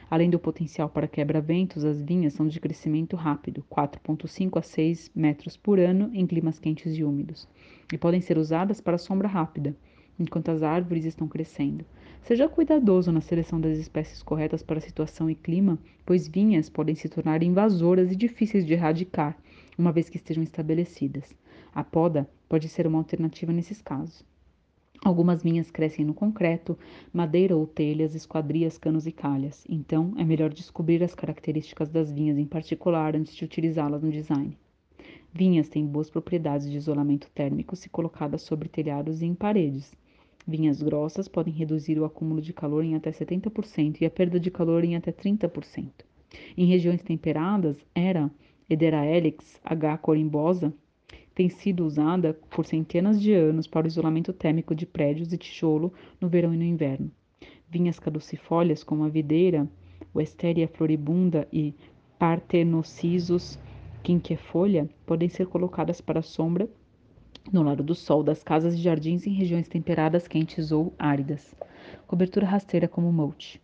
Além do potencial para quebra-ventos, as vinhas são de crescimento rápido, 4,5 a 6 metros por ano em climas quentes e úmidos, e podem ser usadas para sombra rápida, enquanto as árvores estão crescendo. Seja cuidadoso na seleção das espécies corretas para a situação e clima, pois vinhas podem se tornar invasoras e difíceis de erradicar, uma vez que estejam estabelecidas. A poda pode ser uma alternativa nesses casos. Algumas vinhas crescem no concreto, madeira ou telhas, esquadrias, canos e calhas. Então, é melhor descobrir as características das vinhas em particular antes de utilizá-las no design. Vinhas têm boas propriedades de isolamento térmico se colocadas sobre telhados e em paredes. Vinhas grossas podem reduzir o acúmulo de calor em até 70% e a perda de calor em até 30%. Em regiões temperadas, era Edera helix H. corimbosa tem sido usada por centenas de anos para o isolamento térmico de prédios e tijolo no verão e no inverno. Vinhas caducifólias como a videira, Westeria floribunda e Partenocissus quinquefolha podem ser colocadas para sombra no lado do sol das casas e jardins em regiões temperadas, quentes ou áridas. Cobertura rasteira como mulch.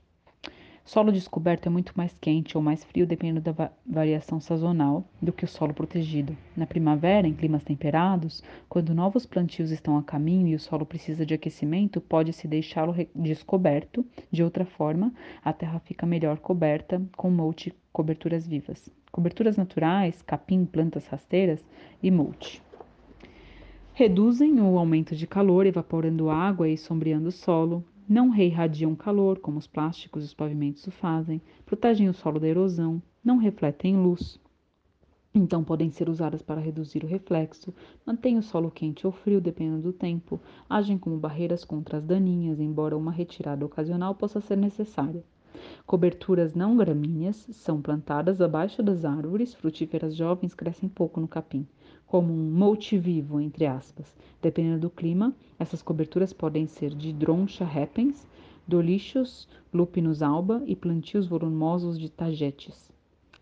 Solo descoberto é muito mais quente ou mais frio dependendo da va variação sazonal do que o solo protegido. Na primavera, em climas temperados, quando novos plantios estão a caminho e o solo precisa de aquecimento, pode-se deixá-lo descoberto. De outra forma, a terra fica melhor coberta com mulch coberturas vivas. Coberturas naturais, capim, plantas rasteiras e mulch reduzem o aumento de calor, evaporando água e sombreando o solo, não reirradiam calor, como os plásticos e os pavimentos o fazem, protegem o solo da erosão, não refletem luz. Então podem ser usadas para reduzir o reflexo, mantêm o solo quente ou frio dependendo do tempo, agem como barreiras contra as daninhas, embora uma retirada ocasional possa ser necessária. Coberturas não gramíneas são plantadas abaixo das árvores, frutíferas jovens crescem pouco no capim como um mulch vivo, entre aspas. Dependendo do clima, essas coberturas podem ser de droncha repens, dolichos, lupinus alba e plantios volumosos de tagetes.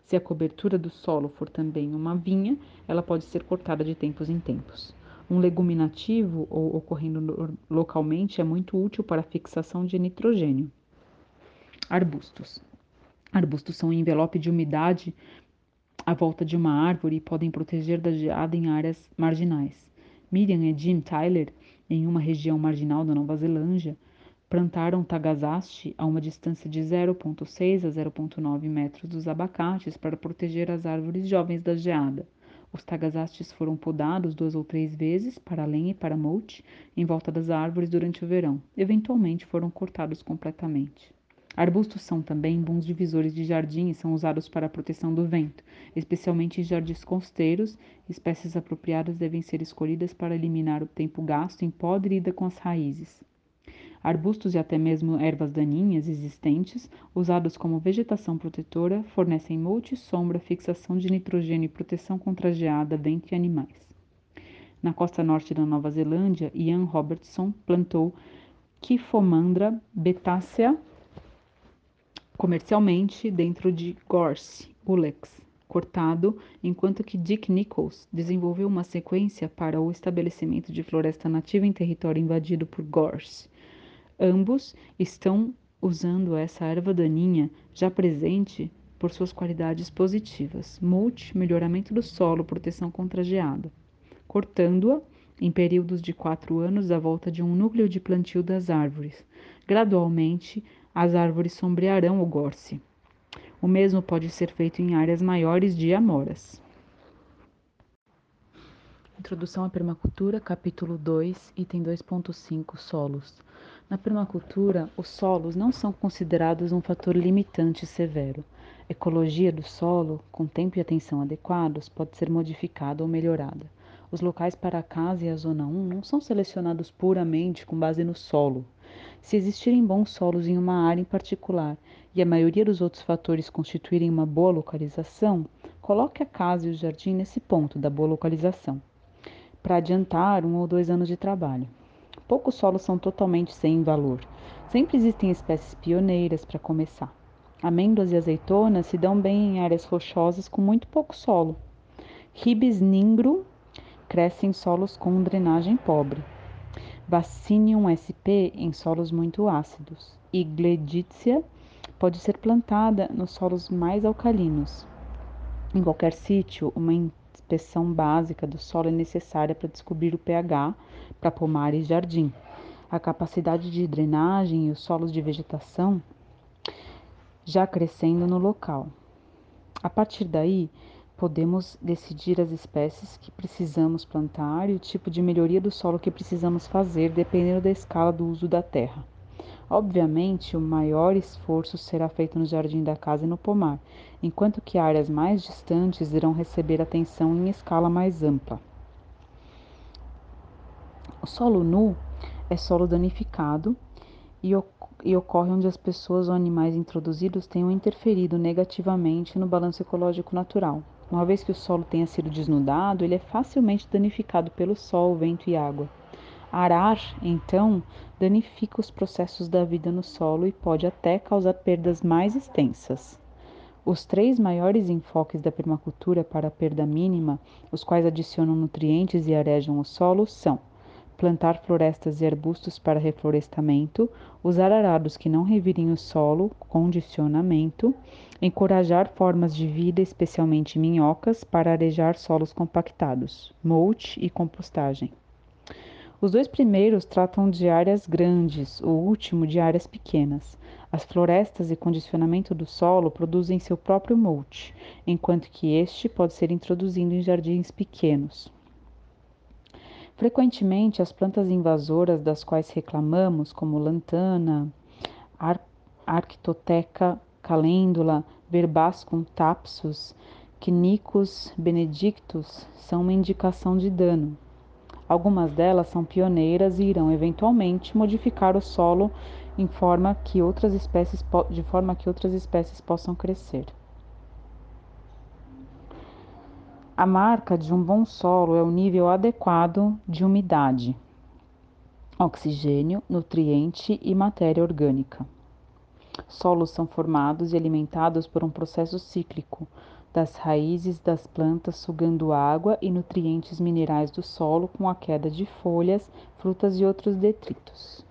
Se a cobertura do solo for também uma vinha, ela pode ser cortada de tempos em tempos. Um leguminativo ou ocorrendo localmente é muito útil para a fixação de nitrogênio. Arbustos. Arbustos são um envelope de umidade à volta de uma árvore e podem proteger da geada em áreas marginais. Miriam e Jim Tyler, em uma região marginal da Nova Zelândia, plantaram tagazaste a uma distância de 0,6 a 0,9 metros dos abacates para proteger as árvores jovens da geada. Os tagazastes foram podados duas ou três vezes, para lenha e para mulch, em volta das árvores durante o verão. Eventualmente foram cortados completamente. Arbustos são também bons divisores de jardim e são usados para a proteção do vento, especialmente em jardins costeiros. Espécies apropriadas devem ser escolhidas para eliminar o tempo gasto em podrida com as raízes. Arbustos e até mesmo ervas daninhas existentes, usados como vegetação protetora, fornecem multi, sombra, fixação de nitrogênio e proteção contra geada, vento e animais. Na costa norte da Nova Zelândia, Ian Robertson plantou Kifomandra betácea comercialmente dentro de Gorse, Ulex, cortado, enquanto que Dick Nichols desenvolveu uma sequência para o estabelecimento de floresta nativa em território invadido por Gorse. Ambos estão usando essa erva daninha já presente por suas qualidades positivas: mulch, melhoramento do solo, proteção contra geada, cortando-a em períodos de quatro anos à volta de um núcleo de plantio das árvores. Gradualmente, as árvores sombrearão o gorse. O mesmo pode ser feito em áreas maiores de amoras. Introdução à Permacultura, capítulo 2, item 2.5 Solos. Na permacultura, os solos não são considerados um fator limitante severo. Ecologia do solo, com tempo e atenção adequados, pode ser modificada ou melhorada. Os locais para a casa e a zona 1 não são selecionados puramente com base no solo. Se existirem bons solos em uma área em particular e a maioria dos outros fatores constituírem uma boa localização, coloque a casa e o jardim nesse ponto da boa localização para adiantar um ou dois anos de trabalho. Poucos solos são totalmente sem valor. Sempre existem espécies pioneiras para começar. Amêndoas e azeitonas se dão bem em áreas rochosas com muito pouco solo. Ribes ningro cresce em solos com drenagem pobre. Vaccinium sp em solos muito ácidos. E Gleditsia pode ser plantada nos solos mais alcalinos. Em qualquer sítio, uma inspeção básica do solo é necessária para descobrir o pH para pomar e jardim. A capacidade de drenagem e os solos de vegetação já crescendo no local. A partir daí, podemos decidir as espécies que precisamos plantar e o tipo de melhoria do solo que precisamos fazer, dependendo da escala do uso da terra. Obviamente, o maior esforço será feito no jardim da casa e no pomar, enquanto que áreas mais distantes irão receber atenção em escala mais ampla. O solo nu é solo danificado e, e ocorre onde as pessoas ou animais introduzidos tenham interferido negativamente no balanço ecológico natural. Uma vez que o solo tenha sido desnudado, ele é facilmente danificado pelo sol, vento e água. Arar, então, danifica os processos da vida no solo e pode até causar perdas mais extensas. Os três maiores enfoques da permacultura para a perda mínima, os quais adicionam nutrientes e arejam o solo, são plantar florestas e arbustos para reflorestamento, usar arados que não revirem o solo, condicionamento, encorajar formas de vida, especialmente minhocas, para arejar solos compactados, mulch e compostagem. Os dois primeiros tratam de áreas grandes, o último de áreas pequenas. As florestas e condicionamento do solo produzem seu próprio mulch, enquanto que este pode ser introduzido em jardins pequenos. Frequentemente, as plantas invasoras das quais reclamamos, como lantana, ar arquitoteca, calêndula, verbascum tapsus, quinicus benedictus, são uma indicação de dano. Algumas delas são pioneiras e irão eventualmente modificar o solo em forma que outras espécies de forma que outras espécies possam crescer. A marca de um bom solo é o nível adequado de umidade, oxigênio, nutriente e matéria orgânica. Solos são formados e alimentados por um processo cíclico, das raízes das plantas sugando água e nutrientes minerais do solo com a queda de folhas, frutas e outros detritos.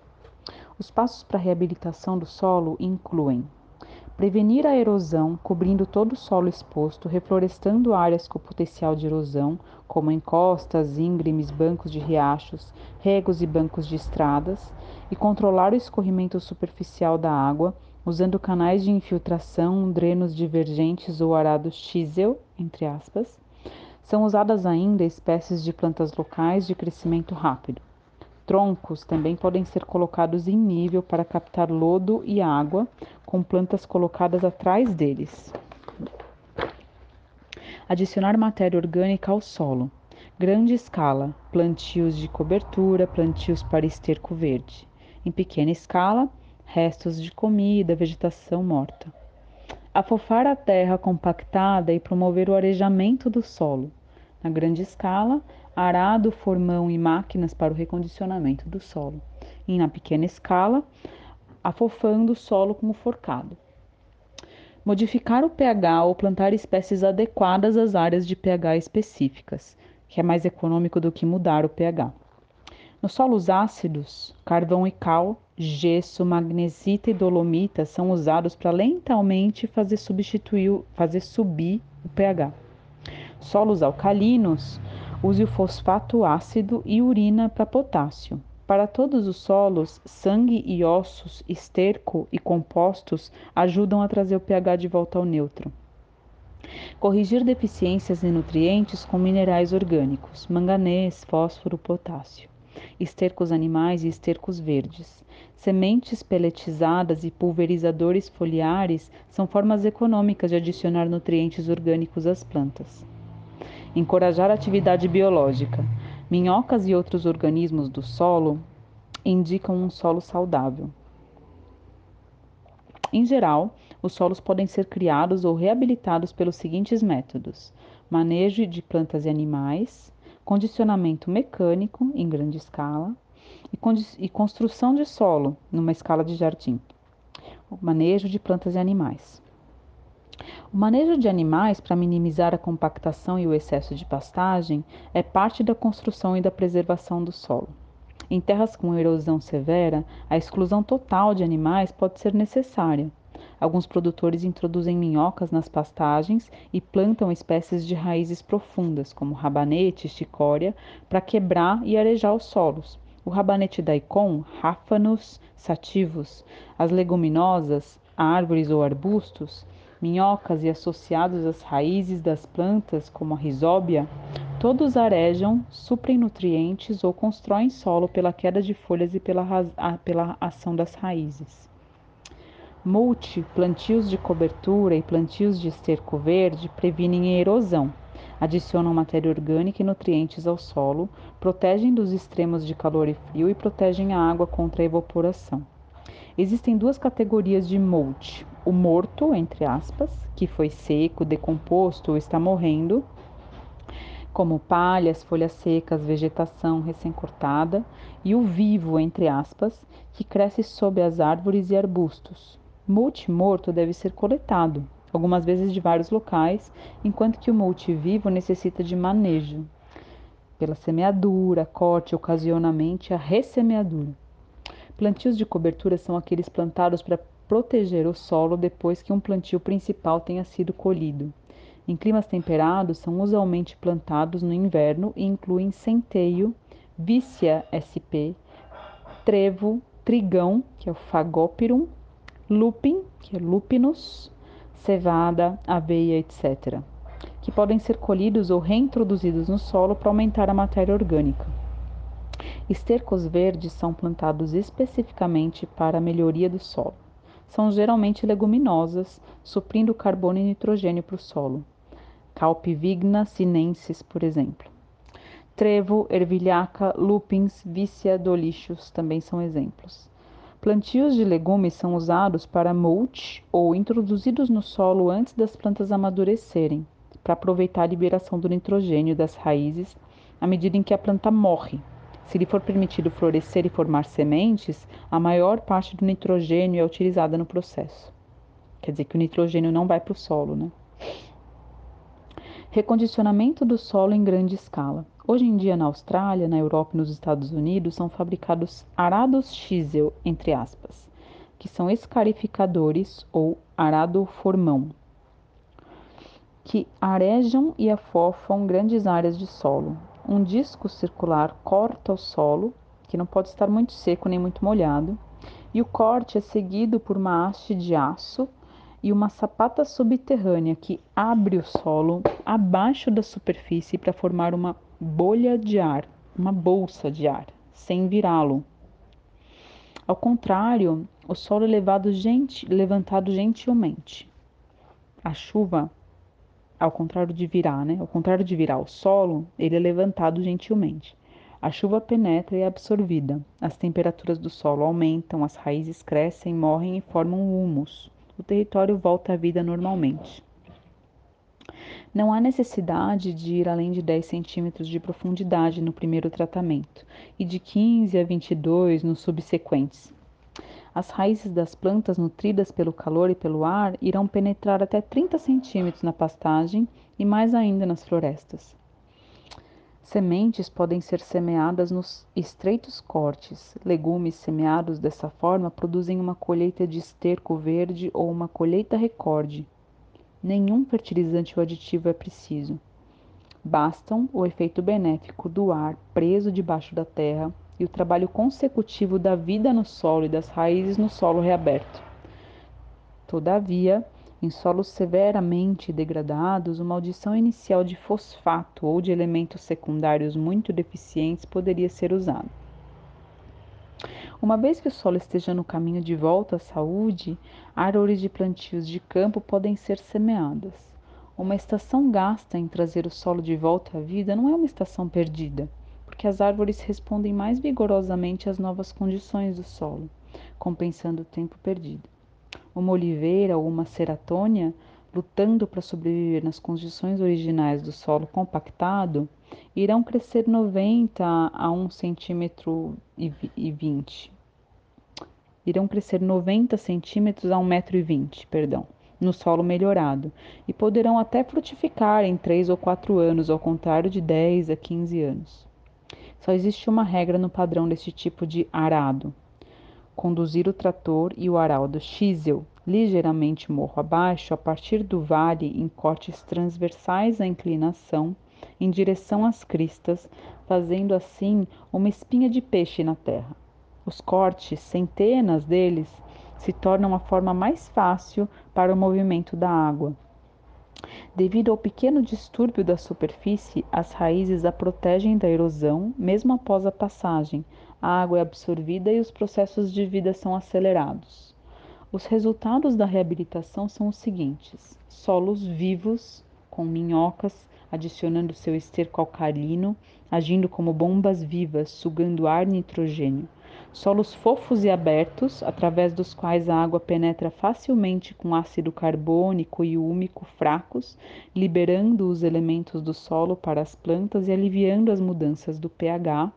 Os passos para a reabilitação do solo incluem prevenir a erosão, cobrindo todo o solo exposto, reflorestando áreas com potencial de erosão, como encostas, íngremes, bancos de riachos, regos e bancos de estradas, e controlar o escorrimento superficial da água, usando canais de infiltração, drenos divergentes ou arados chisel, entre aspas, são usadas ainda espécies de plantas locais de crescimento rápido. Troncos também podem ser colocados em nível para captar lodo e água, com plantas colocadas atrás deles. Adicionar matéria orgânica ao solo. Grande escala, plantios de cobertura, plantios para esterco verde. Em pequena escala, restos de comida, vegetação morta. Afofar a terra compactada e promover o arejamento do solo. Na grande escala, arado, formão e máquinas para o recondicionamento do solo. E na pequena escala, afofando o solo como forcado. Modificar o pH ou plantar espécies adequadas às áreas de pH específicas, que é mais econômico do que mudar o pH. Nos solos ácidos, carvão e cal gesso, magnesita e dolomita são usados para lentamente fazer, substituir, fazer subir o pH. Solos alcalinos, use o fosfato ácido e urina para potássio. Para todos os solos, sangue e ossos, esterco e compostos ajudam a trazer o pH de volta ao neutro. Corrigir deficiências em nutrientes com minerais orgânicos, manganês, fósforo, potássio. Estercos animais e estercos verdes. Sementes peletizadas e pulverizadores foliares são formas econômicas de adicionar nutrientes orgânicos às plantas. Encorajar a atividade biológica. Minhocas e outros organismos do solo indicam um solo saudável. Em geral, os solos podem ser criados ou reabilitados pelos seguintes métodos: manejo de plantas e animais, condicionamento mecânico em grande escala e, construção de solo numa escala de jardim. O manejo de plantas e animais. O manejo de animais para minimizar a compactação e o excesso de pastagem é parte da construção e da preservação do solo. Em terras com erosão severa, a exclusão total de animais pode ser necessária. Alguns produtores introduzem minhocas nas pastagens e plantam espécies de raízes profundas, como rabanete e chicória, para quebrar e arejar os solos. O rabanete daikon, ráfanos sativos, as leguminosas, árvores ou arbustos, minhocas e associados às raízes das plantas, como a risóbia, todos arejam, suprem nutrientes ou constroem solo pela queda de folhas e pela, pela ação das raízes. Multi, plantios de cobertura e plantios de esterco verde previnem a erosão, adicionam matéria orgânica e nutrientes ao solo, protegem dos extremos de calor e frio e protegem a água contra a evaporação. Existem duas categorias de mulch: o morto, entre aspas, que foi seco, decomposto ou está morrendo, como palhas, folhas secas, vegetação recém-cortada, e o vivo, entre aspas, que cresce sob as árvores e arbustos. Multi morto deve ser coletado, algumas vezes de vários locais, enquanto que o multi vivo necessita de manejo, pela semeadura, corte, ocasionalmente a ressemeadura. Plantios de cobertura são aqueles plantados para proteger o solo depois que um plantio principal tenha sido colhido. Em climas temperados, são usualmente plantados no inverno e incluem centeio, vícia sp, trevo, trigão, que é o fagópirum, lupin, que é lupinus, cevada, aveia, etc., que podem ser colhidos ou reintroduzidos no solo para aumentar a matéria orgânica. Estercos verdes são plantados especificamente para a melhoria do solo são geralmente leguminosas, suprindo carbono e nitrogênio para o solo. Calpivigna sinensis, por exemplo. Trevo, ervilhaca, lupins, vícia, dolichos também são exemplos. Plantios de legumes são usados para mulch ou introduzidos no solo antes das plantas amadurecerem, para aproveitar a liberação do nitrogênio das raízes à medida em que a planta morre, se lhe for permitido florescer e formar sementes, a maior parte do nitrogênio é utilizada no processo. Quer dizer que o nitrogênio não vai para o solo, né? Recondicionamento do solo em grande escala. Hoje em dia, na Austrália, na Europa e nos Estados Unidos, são fabricados arados Schissel, entre aspas, que são escarificadores ou arado formão, que arejam e afofam grandes áreas de solo, um disco circular corta o solo, que não pode estar muito seco nem muito molhado, e o corte é seguido por uma haste de aço e uma sapata subterrânea que abre o solo abaixo da superfície para formar uma bolha de ar, uma bolsa de ar, sem virá-lo. Ao contrário, o solo é levado gente, levantado gentilmente. A chuva ao contrário de virar, né? Ao contrário de virar o solo, ele é levantado gentilmente. A chuva penetra e é absorvida. As temperaturas do solo aumentam, as raízes crescem, morrem e formam humus. O território volta à vida normalmente. Não há necessidade de ir além de 10 centímetros de profundidade no primeiro tratamento e de 15 a 22 nos subsequentes. As raízes das plantas, nutridas pelo calor e pelo ar, irão penetrar até 30 centímetros na pastagem e mais ainda nas florestas. Sementes podem ser semeadas nos estreitos cortes. Legumes semeados dessa forma produzem uma colheita de esterco verde ou uma colheita recorde. Nenhum fertilizante ou aditivo é preciso. Bastam o efeito benéfico do ar preso debaixo da terra e o trabalho consecutivo da vida no solo e das raízes no solo reaberto. Todavia, em solos severamente degradados, uma audição inicial de fosfato ou de elementos secundários muito deficientes poderia ser usada. Uma vez que o solo esteja no caminho de volta à saúde, árvores de plantios de campo podem ser semeadas. Uma estação gasta em trazer o solo de volta à vida não é uma estação perdida, porque as árvores respondem mais vigorosamente às novas condições do solo, compensando o tempo perdido uma oliveira ou uma ceratônia, lutando para sobreviver nas condições originais do solo compactado, irão crescer 90 a 1 centímetro e 20. Irão crescer 90 centímetros a 1,20 metro e 20, perdão, no solo melhorado, e poderão até frutificar em 3 ou 4 anos, ao contrário de 10 a 15 anos. Só existe uma regra no padrão desse tipo de arado, conduzir o trator e o arado Xisel ligeiramente morro abaixo, a partir do vale em cortes transversais à inclinação, em direção às cristas, fazendo assim uma espinha de peixe na terra. Os cortes, centenas deles, se tornam a forma mais fácil para o movimento da água. Devido ao pequeno distúrbio da superfície, as raízes a protegem da erosão, mesmo após a passagem, a água é absorvida e os processos de vida são acelerados. Os resultados da reabilitação são os seguintes: solos vivos, com minhocas, adicionando seu esterco alcalino, agindo como bombas vivas, sugando ar nitrogênio. Solos fofos e abertos, através dos quais a água penetra facilmente com ácido carbônico e úmico fracos, liberando os elementos do solo para as plantas e aliviando as mudanças do pH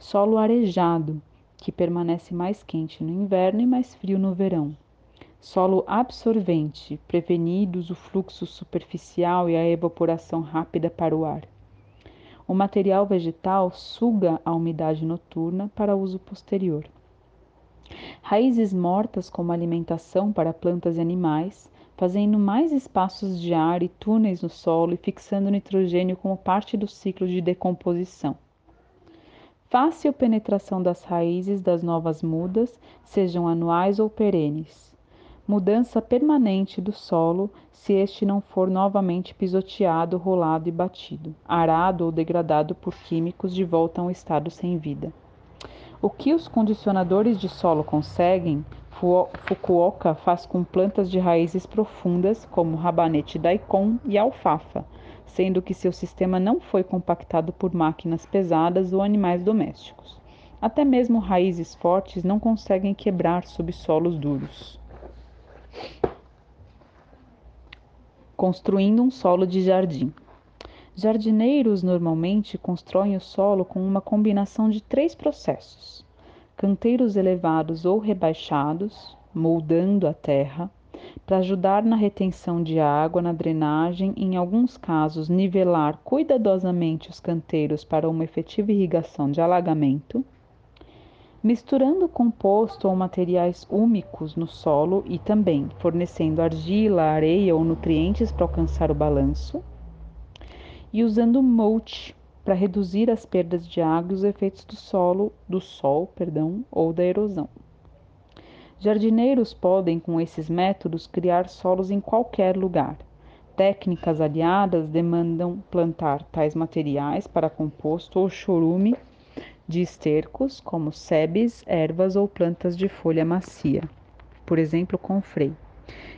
Solo arejado, que permanece mais quente no inverno e mais frio no verão. Solo absorvente, prevenidos o fluxo superficial e a evaporação rápida para o ar. O material vegetal suga a umidade noturna para uso posterior. Raízes mortas como alimentação para plantas e animais, fazendo mais espaços de ar e túneis no solo e fixando nitrogênio como parte do ciclo de decomposição fácil penetração das raízes das novas mudas, sejam anuais ou perenes. Mudança permanente do solo, se este não for novamente pisoteado, rolado e batido, arado ou degradado por químicos de volta a um estado sem vida. O que os condicionadores de solo conseguem, Fukuoka faz com plantas de raízes profundas, como rabanete daikon e alfafa, sendo que seu sistema não foi compactado por máquinas pesadas ou animais domésticos. Até mesmo raízes fortes não conseguem quebrar sob solos duros. Construindo um solo de jardim. Jardineiros normalmente constroem o solo com uma combinação de três processos: canteiros elevados ou rebaixados, moldando a terra, para ajudar na retenção de água, na drenagem e, em alguns casos, nivelar cuidadosamente os canteiros para uma efetiva irrigação de alagamento, misturando composto ou materiais úmicos no solo e também fornecendo argila, areia ou nutrientes para alcançar o balanço, e usando mulch para reduzir as perdas de água e os efeitos do solo, do sol, perdão, ou da erosão. Jardineiros podem, com esses métodos, criar solos em qualquer lugar. Técnicas aliadas demandam plantar tais materiais para composto ou chorume de estercos, como sebes, ervas ou plantas de folha macia, por exemplo, com freio,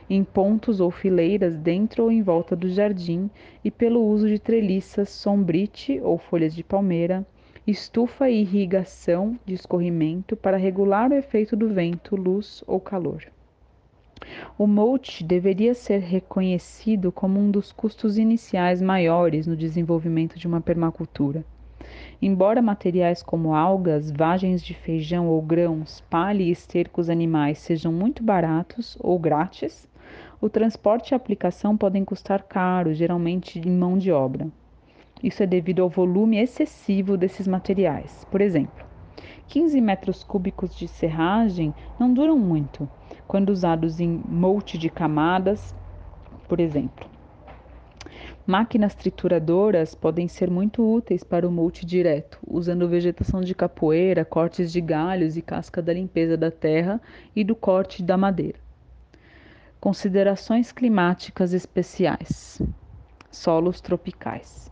em pontos ou fileiras dentro ou em volta do jardim e pelo uso de treliças sombrite ou folhas de palmeira, estufa e irrigação de escorrimento para regular o efeito do vento, luz ou calor. O mulch deveria ser reconhecido como um dos custos iniciais maiores no desenvolvimento de uma permacultura. Embora materiais como algas, vagens de feijão ou grãos, palha e estercos animais sejam muito baratos ou grátis, o transporte e a aplicação podem custar caro, geralmente em mão de obra. Isso é devido ao volume excessivo desses materiais. Por exemplo, 15 metros cúbicos de serragem não duram muito quando usados em multi de camadas, por exemplo. Máquinas trituradoras podem ser muito úteis para o multi direto, usando vegetação de capoeira, cortes de galhos e casca da limpeza da terra e do corte da madeira. Considerações climáticas especiais: solos tropicais.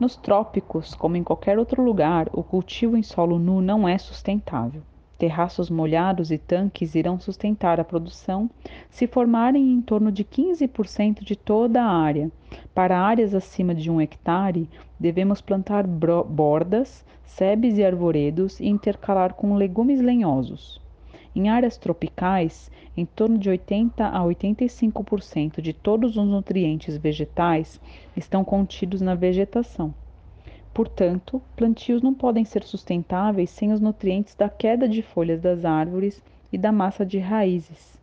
Nos trópicos, como em qualquer outro lugar, o cultivo em solo nu não é sustentável. Terraços molhados e tanques irão sustentar a produção se formarem em torno de 15% de toda a área. Para áreas acima de um hectare, devemos plantar bordas, sebes e arvoredos e intercalar com legumes lenhosos. Em áreas tropicais, em torno de 80 a 85% de todos os nutrientes vegetais estão contidos na vegetação. Portanto, plantios não podem ser sustentáveis sem os nutrientes da queda de folhas das árvores e da massa de raízes.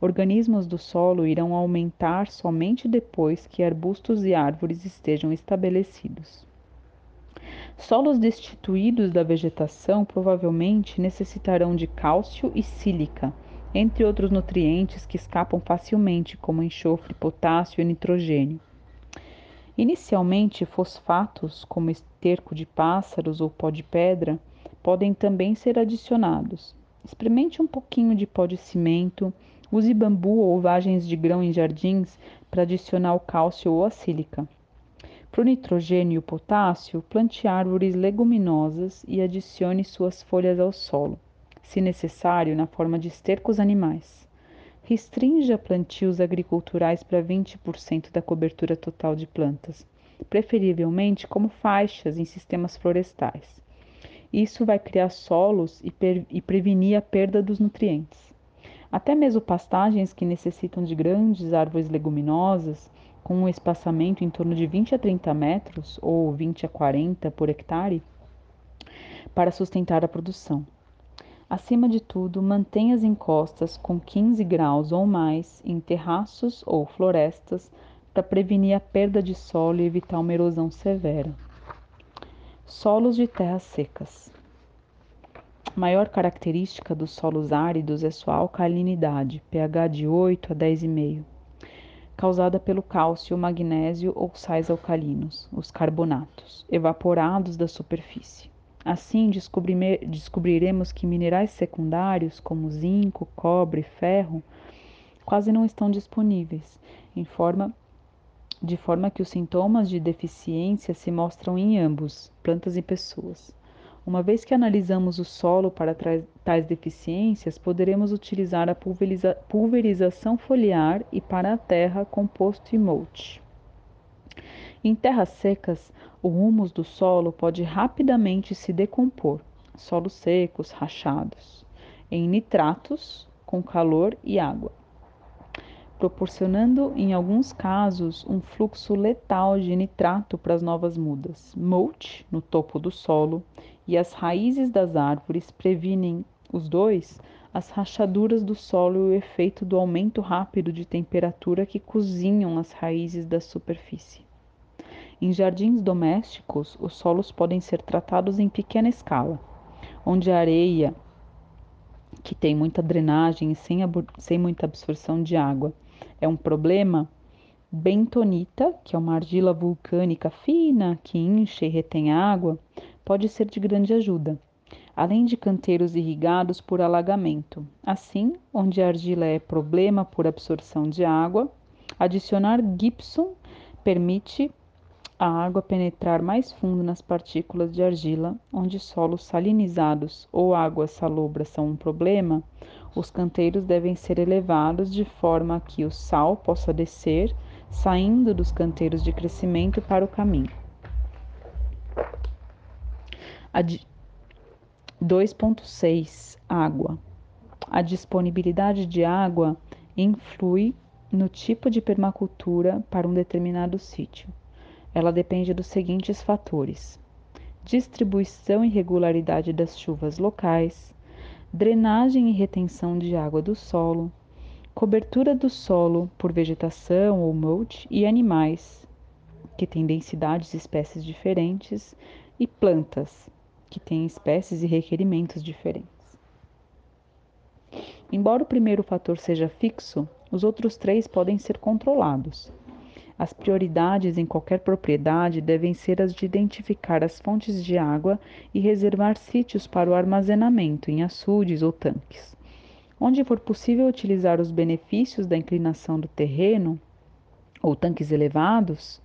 Organismos do solo irão aumentar somente depois que arbustos e árvores estejam estabelecidos. Solos destituídos da vegetação provavelmente necessitarão de cálcio e sílica, entre outros nutrientes que escapam facilmente, como enxofre, potássio e nitrogênio. Inicialmente, fosfatos, como esterco de pássaros ou pó de pedra, podem também ser adicionados. Experimente um pouquinho de pó de cimento, use bambu ou vagens de grão em jardins para adicionar o cálcio ou a sílica. Para o nitrogênio e o potássio, plante árvores leguminosas e adicione suas folhas ao solo, se necessário, na forma de estercos animais restrinja plantios agriculturais para 20% da cobertura total de plantas, preferivelmente como faixas em sistemas florestais. Isso vai criar solos e, e prevenir a perda dos nutrientes. Até mesmo pastagens que necessitam de grandes árvores leguminosas, com um espaçamento em torno de 20 a 30 metros ou 20 a 40 por hectare, para sustentar a produção. Acima de tudo, mantenha as encostas com 15 graus ou mais em terraços ou florestas para prevenir a perda de solo e evitar uma erosão severa. Solos de terras secas. A maior característica dos solos áridos é sua alcalinidade, pH de 8 a 10,5, causada pelo cálcio, magnésio ou sais alcalinos, os carbonatos, evaporados da superfície. Assim, descobriremos que minerais secundários como zinco, cobre, ferro quase não estão disponíveis, forma, de forma que os sintomas de deficiência se mostram em ambos, plantas e pessoas. Uma vez que analisamos o solo para tais deficiências, poderemos utilizar a pulveriza pulverização foliar e para a terra composto e mulch. Em terras secas, o humus do solo pode rapidamente se decompor, solos secos, rachados, em nitratos com calor e água, proporcionando em alguns casos um fluxo letal de nitrato para as novas mudas. Mulch no topo do solo e as raízes das árvores previnem os dois as rachaduras do solo e o efeito do aumento rápido de temperatura que cozinham as raízes da superfície. Em jardins domésticos, os solos podem ser tratados em pequena escala, onde a areia, que tem muita drenagem e sem, sem muita absorção de água, é um problema. Bentonita, que é uma argila vulcânica fina que enche e retém água, pode ser de grande ajuda, além de canteiros irrigados por alagamento. Assim, onde a argila é problema por absorção de água, adicionar gypsum permite a água penetrar mais fundo nas partículas de argila, onde solos salinizados ou águas salobras são um problema, os canteiros devem ser elevados de forma que o sal possa descer, saindo dos canteiros de crescimento para o caminho. 2.6 Água. A disponibilidade de água influi no tipo de permacultura para um determinado sítio ela depende dos seguintes fatores: distribuição e regularidade das chuvas locais, drenagem e retenção de água do solo, cobertura do solo por vegetação ou mulch e animais, que têm densidades e espécies diferentes, e plantas, que têm espécies e requerimentos diferentes. Embora o primeiro fator seja fixo, os outros três podem ser controlados. As prioridades em qualquer propriedade devem ser as de identificar as fontes de água e reservar sítios para o armazenamento em açudes ou tanques. Onde for possível utilizar os benefícios da inclinação do terreno ou tanques elevados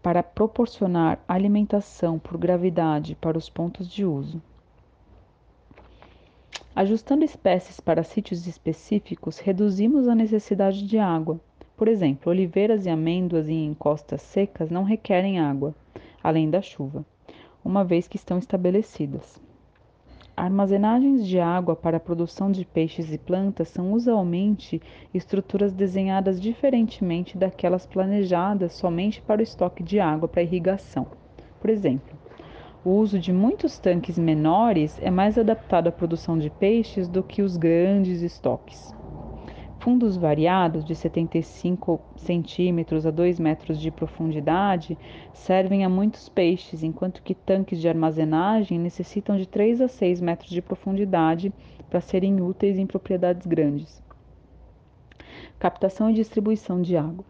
para proporcionar alimentação por gravidade para os pontos de uso. Ajustando espécies para sítios específicos, reduzimos a necessidade de água por exemplo, oliveiras e amêndoas em encostas secas não requerem água, além da chuva, uma vez que estão estabelecidas. Armazenagens de água para a produção de peixes e plantas são usualmente estruturas desenhadas diferentemente daquelas planejadas somente para o estoque de água para irrigação. Por exemplo, o uso de muitos tanques menores é mais adaptado à produção de peixes do que os grandes estoques. Fundos variados, de 75 centímetros a 2 metros de profundidade, servem a muitos peixes, enquanto que tanques de armazenagem necessitam de 3 a 6 metros de profundidade para serem úteis em propriedades grandes. Captação e distribuição de água.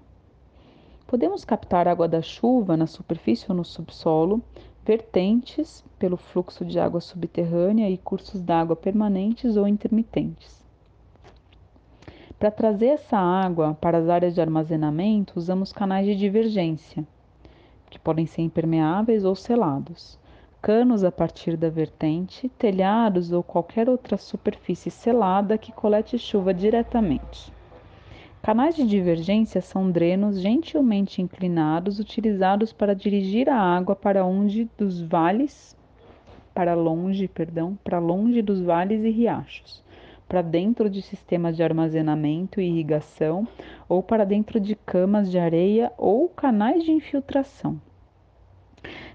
Podemos captar água da chuva na superfície ou no subsolo, vertentes pelo fluxo de água subterrânea e cursos d'água permanentes ou intermitentes. Para trazer essa água para as áreas de armazenamento, usamos canais de divergência, que podem ser impermeáveis ou selados, canos a partir da vertente, telhados ou qualquer outra superfície selada que colete chuva diretamente. Canais de divergência são drenos gentilmente inclinados utilizados para dirigir a água para onde dos vales para longe, perdão, para longe dos vales e riachos para dentro de sistemas de armazenamento e irrigação ou para dentro de camas de areia ou canais de infiltração.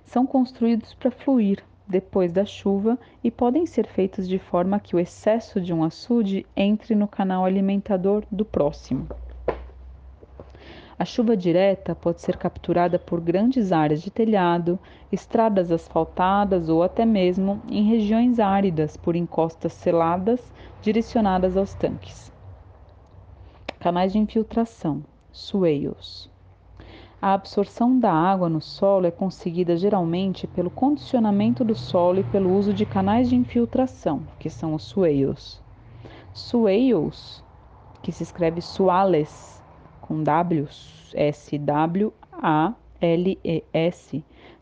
São construídos para fluir depois da chuva e podem ser feitos de forma que o excesso de um açude entre no canal alimentador do próximo. A chuva direta pode ser capturada por grandes áreas de telhado, estradas asfaltadas ou até mesmo em regiões áridas por encostas seladas direcionadas aos tanques. Canais de infiltração, swales. A absorção da água no solo é conseguida geralmente pelo condicionamento do solo e pelo uso de canais de infiltração, que são os swales. Swales, que se escreve suales, com W, S-W-A-L-E-S,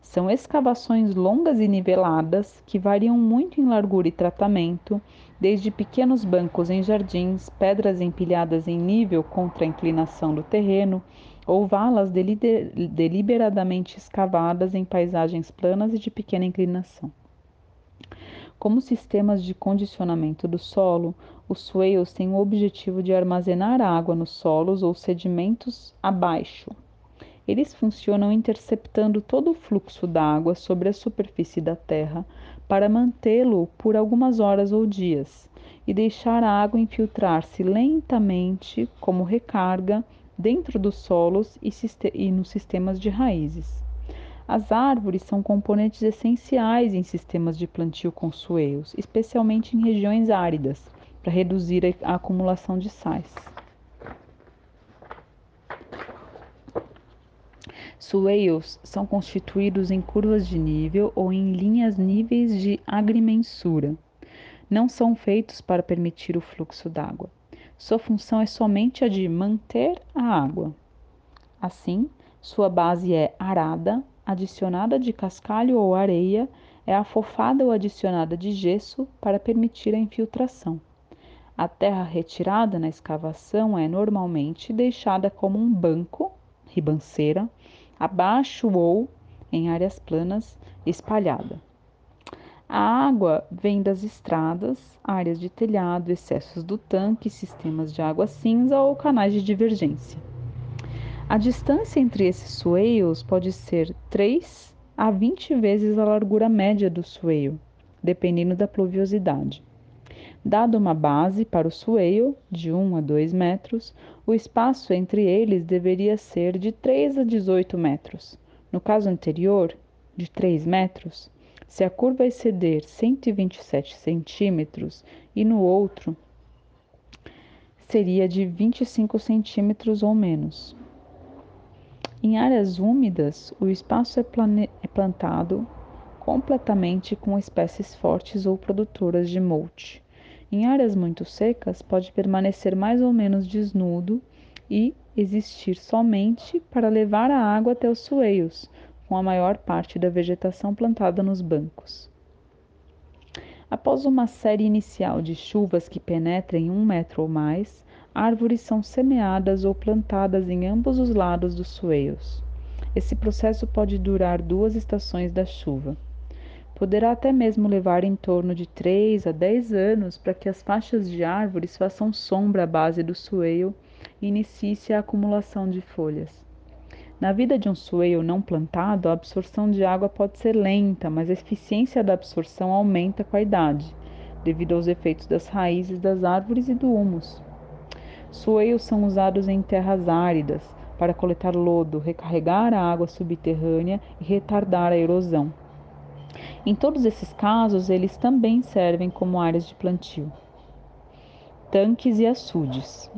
são escavações longas e niveladas que variam muito em largura e tratamento, desde pequenos bancos em jardins, pedras empilhadas em nível contra a inclinação do terreno, ou valas deliberadamente escavadas em paisagens planas e de pequena inclinação. Como sistemas de condicionamento do solo, os swales têm o objetivo de armazenar água nos solos ou sedimentos abaixo. Eles funcionam interceptando todo o fluxo d'água sobre a superfície da terra para mantê-lo por algumas horas ou dias e deixar a água infiltrar-se lentamente como recarga dentro dos solos e, e nos sistemas de raízes. As árvores são componentes essenciais em sistemas de plantio com swales, especialmente em regiões áridas para reduzir a acumulação de sais. Swales são constituídos em curvas de nível ou em linhas níveis de agrimensura. Não são feitos para permitir o fluxo d'água. Sua função é somente a de manter a água. Assim, sua base é arada, adicionada de cascalho ou areia, é afofada ou adicionada de gesso para permitir a infiltração. A terra retirada na escavação é normalmente deixada como um banco, ribanceira, abaixo ou em áreas planas espalhada. A água vem das estradas, áreas de telhado, excessos do tanque, sistemas de água cinza ou canais de divergência. A distância entre esses swales pode ser 3 a 20 vezes a largura média do swale, dependendo da pluviosidade. Dado uma base para o swale, de 1 a 2 metros, o espaço entre eles deveria ser de 3 a 18 metros, No caso anterior, de 3 metros, se a curva exceder 127 centímetros e no outro seria de 25 centímetros ou menos. Em áreas úmidas, o espaço é, é plantado completamente com espécies fortes ou produtoras de mulch. Em áreas muito secas, pode permanecer mais ou menos desnudo e existir somente para levar a água até os sueios, com a maior parte da vegetação plantada nos bancos. Após uma série inicial de chuvas que penetrem um metro ou mais, árvores são semeadas ou plantadas em ambos os lados dos sueios. Esse processo pode durar duas estações da chuva. Poderá até mesmo levar em torno de 3 a 10 anos para que as faixas de árvores façam sombra à base do sueio e inicie a acumulação de folhas. Na vida de um sueio não plantado, a absorção de água pode ser lenta, mas a eficiência da absorção aumenta com a idade, devido aos efeitos das raízes das árvores e do humus. Sueios são usados em terras áridas para coletar lodo, recarregar a água subterrânea e retardar a erosão. Em todos esses casos, eles também servem como áreas de plantio. Tanques e açudes.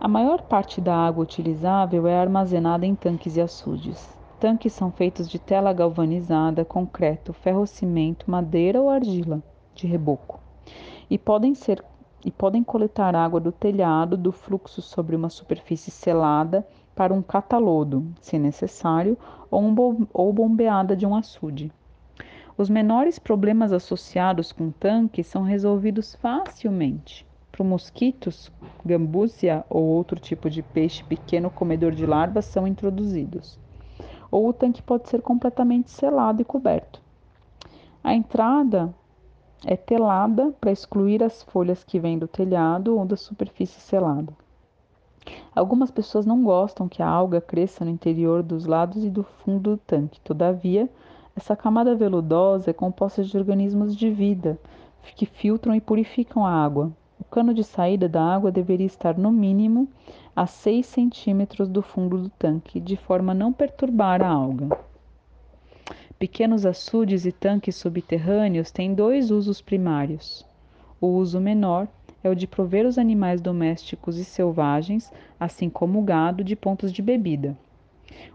A maior parte da água utilizável é armazenada em tanques e açudes. Tanques são feitos de tela galvanizada, concreto, ferrocimento, madeira ou argila de reboco e podem ser e podem coletar água do telhado do fluxo sobre uma superfície selada para um catalodo, se necessário, ou, um ou bombeada de um açude. Os menores problemas associados com tanques são resolvidos facilmente. Para mosquitos, gambúzia ou outro tipo de peixe pequeno comedor de larvas são introduzidos. Ou o tanque pode ser completamente selado e coberto. A entrada é telada para excluir as folhas que vêm do telhado ou da superfície selada. Algumas pessoas não gostam que a alga cresça no interior dos lados e do fundo do tanque. Todavia, essa camada veludosa é composta de organismos de vida que filtram e purificam a água. O cano de saída da água deveria estar no mínimo a 6 centímetros do fundo do tanque, de forma a não perturbar a alga. Pequenos açudes e tanques subterrâneos têm dois usos primários. O uso menor é o de prover os animais domésticos e selvagens, assim como o gado, de pontos de bebida.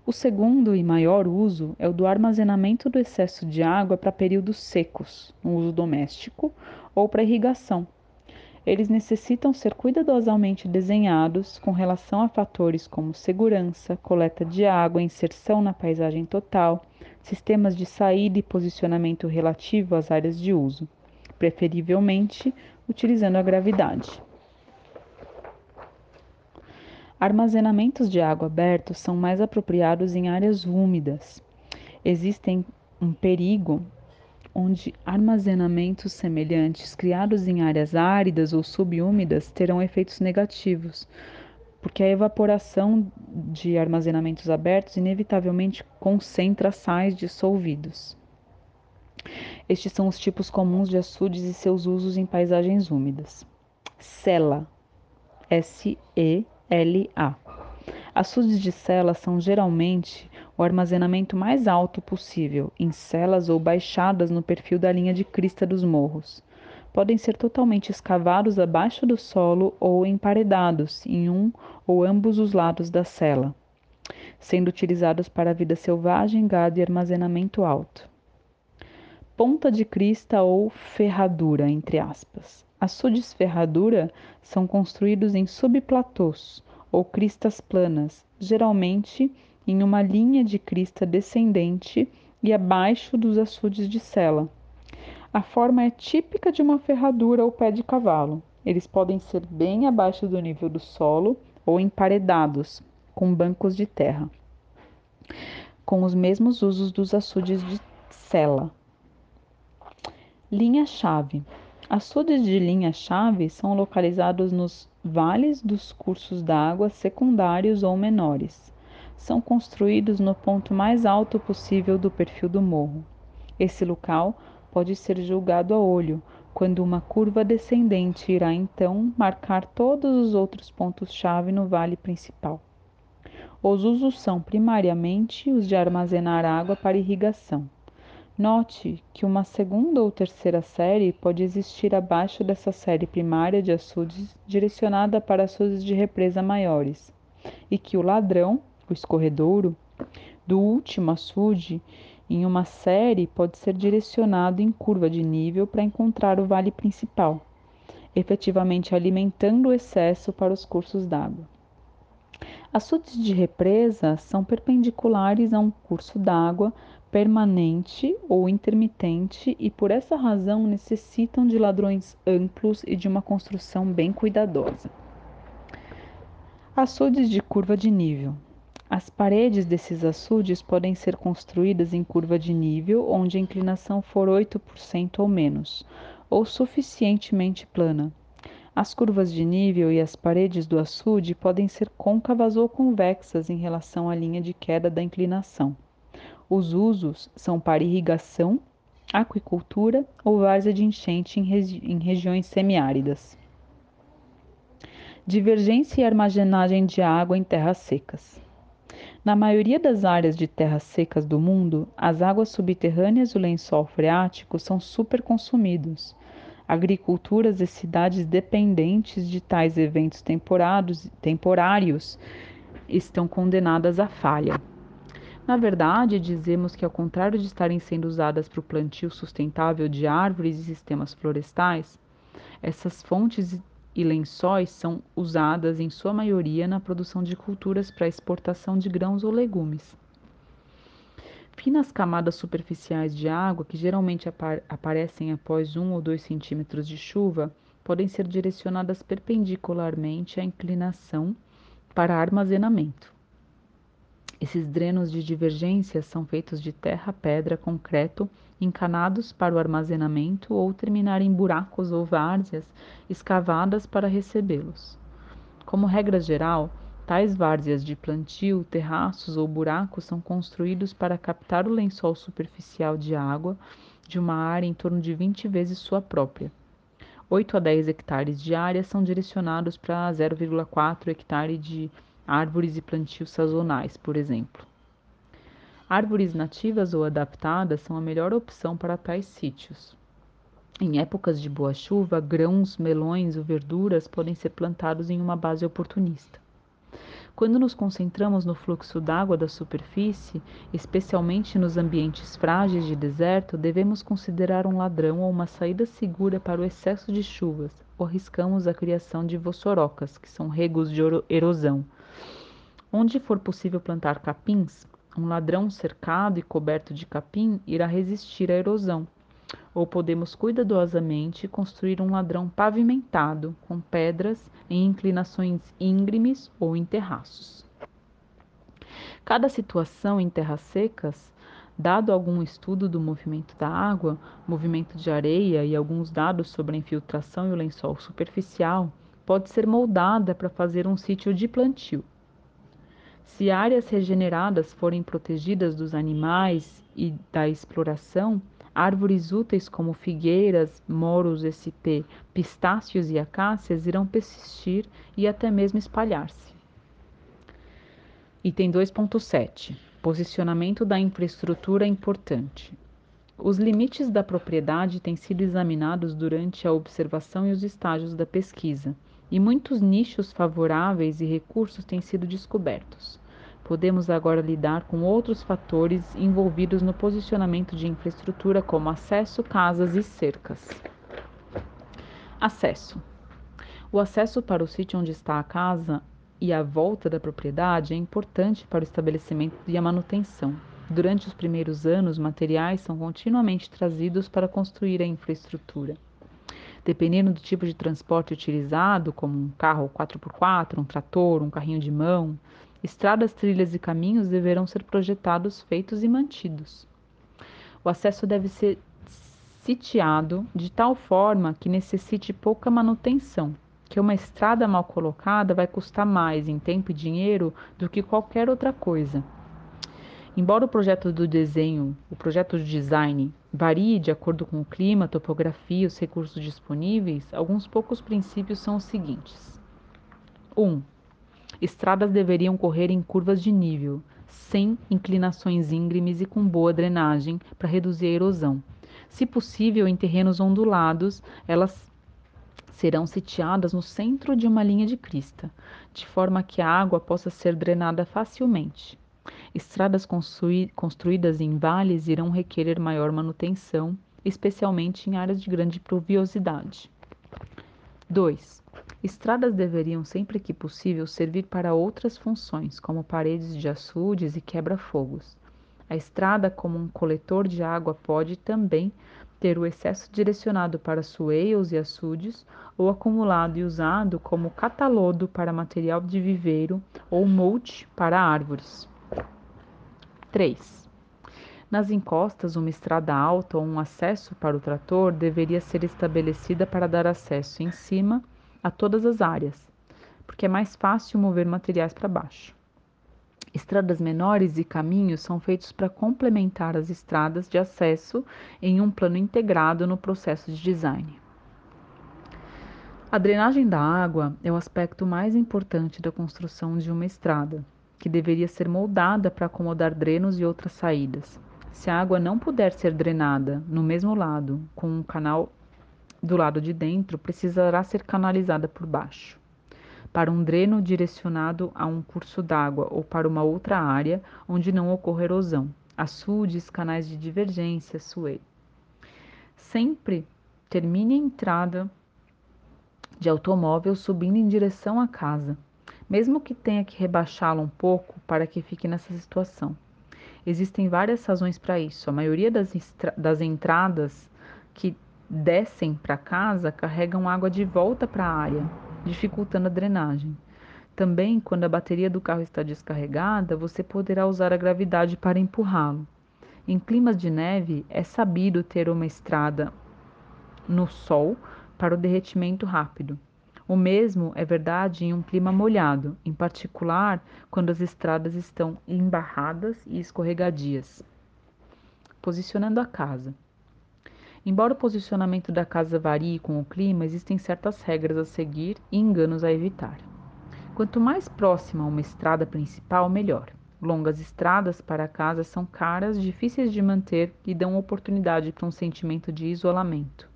O segundo e maior uso é o do armazenamento do excesso de água para períodos secos, no uso doméstico, ou para irrigação. Eles necessitam ser cuidadosamente desenhados com relação a fatores como segurança, coleta de água, inserção na paisagem total, sistemas de saída e posicionamento relativo às áreas de uso, preferivelmente utilizando a gravidade. Armazenamentos de água abertos são mais apropriados em áreas úmidas. Existem um perigo onde armazenamentos semelhantes criados em áreas áridas ou subúmidas terão efeitos negativos, porque a evaporação de armazenamentos abertos inevitavelmente concentra sais dissolvidos. Estes são os tipos comuns de açudes e seus usos em paisagens úmidas. Cela, S-E LA. Açudes de cela são geralmente o armazenamento mais alto possível, em celas ou baixadas no perfil da linha de crista dos morros. Podem ser totalmente escavados abaixo do solo ou emparedados em um ou ambos os lados da cela, sendo utilizados para vida selvagem, gado e armazenamento alto. Ponta de crista ou ferradura, entre aspas. Açudes ferradura são construídos em subplatôs ou cristas planas, geralmente em uma linha de crista descendente e abaixo dos açudes de sela. A forma é típica de uma ferradura ou pé de cavalo. Eles podem ser bem abaixo do nível do solo ou emparedados, com bancos de terra, com os mesmos usos dos açudes de sela. Linha-chave. Açudes de linha-chave são localizados nos vales dos cursos d'água secundários ou menores. São construídos no ponto mais alto possível do perfil do morro. Esse local pode ser julgado a olho, quando uma curva descendente irá então marcar todos os outros pontos-chave no vale principal. Os usos são primariamente os de armazenar água para irrigação. Note que uma segunda ou terceira série pode existir abaixo dessa série primária de açudes direcionada para açudes de represa maiores, e que o ladrão, o escorredouro, do último açude em uma série pode ser direcionado em curva de nível para encontrar o vale principal, efetivamente alimentando o excesso para os cursos d'água. Açudes de represa são perpendiculares a um curso d'água permanente ou intermitente e por essa razão necessitam de ladrões amplos e de uma construção bem cuidadosa. Açudes de curva de nível. As paredes desses açudes podem ser construídas em curva de nível, onde a inclinação for 8% ou menos, ou suficientemente plana. As curvas de nível e as paredes do açude podem ser côncavas ou convexas em relação à linha de queda da inclinação. Os usos são para irrigação, aquicultura ou várzea de enchente em, regi em regiões semiáridas. Divergência e armazenagem de água em terras secas. Na maioria das áreas de terras secas do mundo, as águas subterrâneas do lençol freático são superconsumidos. Agriculturas e cidades dependentes de tais eventos temporários estão condenadas à falha. Na verdade, dizemos que, ao contrário de estarem sendo usadas para o plantio sustentável de árvores e sistemas florestais, essas fontes e lençóis são usadas em sua maioria na produção de culturas para exportação de grãos ou legumes. Finas camadas superficiais de água, que geralmente aparecem após um ou dois centímetros de chuva, podem ser direcionadas perpendicularmente à inclinação para armazenamento. Esses drenos de divergência são feitos de terra, pedra, concreto, encanados para o armazenamento ou terminar em buracos ou várzeas escavadas para recebê-los. Como regra geral, tais várzeas de plantio, terraços ou buracos são construídos para captar o lençol superficial de água de uma área em torno de 20 vezes sua própria. 8 a 10 hectares de área são direcionados para 0,4 hectare de árvores e plantios sazonais, por exemplo. Árvores nativas ou adaptadas são a melhor opção para tais sítios. Em épocas de boa chuva, grãos, melões ou verduras podem ser plantados em uma base oportunista. Quando nos concentramos no fluxo d'água da superfície, especialmente nos ambientes frágeis de deserto, devemos considerar um ladrão ou uma saída segura para o excesso de chuvas, ou arriscamos a criação de vossorocas, que são regos de erosão, Onde for possível plantar capins, um ladrão cercado e coberto de capim irá resistir à erosão. Ou podemos cuidadosamente construir um ladrão pavimentado com pedras em inclinações íngremes ou em terraços. Cada situação em terras secas, dado algum estudo do movimento da água, movimento de areia e alguns dados sobre a infiltração e o lençol superficial, pode ser moldada para fazer um sítio de plantio. Se áreas regeneradas forem protegidas dos animais e da exploração, árvores úteis como figueiras, moros SP, pistácios e acácias irão persistir e até mesmo espalhar-se. Item 2.7 Posicionamento da infraestrutura importante. Os limites da propriedade têm sido examinados durante a observação e os estágios da pesquisa e muitos nichos favoráveis e recursos têm sido descobertos. Podemos agora lidar com outros fatores envolvidos no posicionamento de infraestrutura, como acesso, casas e cercas. Acesso: O acesso para o sítio onde está a casa e a volta da propriedade é importante para o estabelecimento e a manutenção. Durante os primeiros anos, materiais são continuamente trazidos para construir a infraestrutura. Dependendo do tipo de transporte utilizado, como um carro 4x4, um trator, um carrinho de mão, estradas, trilhas e caminhos deverão ser projetados, feitos e mantidos. O acesso deve ser sitiado de tal forma que necessite pouca manutenção, que uma estrada mal colocada vai custar mais em tempo e dinheiro do que qualquer outra coisa. Embora o projeto do desenho, o projeto de design, varie de acordo com o clima, topografia e os recursos disponíveis, alguns poucos princípios são os seguintes: 1. Um, Estradas deveriam correr em curvas de nível, sem inclinações íngremes e com boa drenagem para reduzir a erosão. Se possível, em terrenos ondulados, elas serão sitiadas no centro de uma linha de crista, de forma que a água possa ser drenada facilmente. Estradas construídas em vales irão requerer maior manutenção, especialmente em áreas de grande pluviosidade. 2. Estradas deveriam, sempre que possível, servir para outras funções, como paredes de açudes e quebra-fogos. A estrada, como um coletor de água, pode também ter o excesso direcionado para sueios e açudes ou acumulado e usado como catalodo para material de viveiro ou mulch para árvores. 3. Nas encostas, uma estrada alta ou um acesso para o trator deveria ser estabelecida para dar acesso em cima a todas as áreas, porque é mais fácil mover materiais para baixo. Estradas menores e caminhos são feitos para complementar as estradas de acesso em um plano integrado no processo de design. A drenagem da água é o aspecto mais importante da construção de uma estrada, que deveria ser moldada para acomodar drenos e outras saídas. Se a água não puder ser drenada no mesmo lado, com um canal do lado de dentro, precisará ser canalizada por baixo para um dreno direcionado a um curso d'água ou para uma outra área onde não ocorra erosão, açudes, canais de divergência, suei. Sempre termine a entrada de automóvel subindo em direção à casa, mesmo que tenha que rebaixá-la um pouco para que fique nessa situação. Existem várias razões para isso. A maioria das, das entradas que descem para casa carregam água de volta para a área, dificultando a drenagem. Também, quando a bateria do carro está descarregada, você poderá usar a gravidade para empurrá-lo. Em climas de neve, é sabido ter uma estrada no sol para o derretimento rápido. O mesmo é verdade em um clima molhado, em particular quando as estradas estão embarradas e escorregadias. Posicionando a casa. Embora o posicionamento da casa varie com o clima, existem certas regras a seguir e enganos a evitar. Quanto mais próxima a uma estrada principal, melhor. Longas estradas para a casa são caras, difíceis de manter e dão oportunidade para um sentimento de isolamento.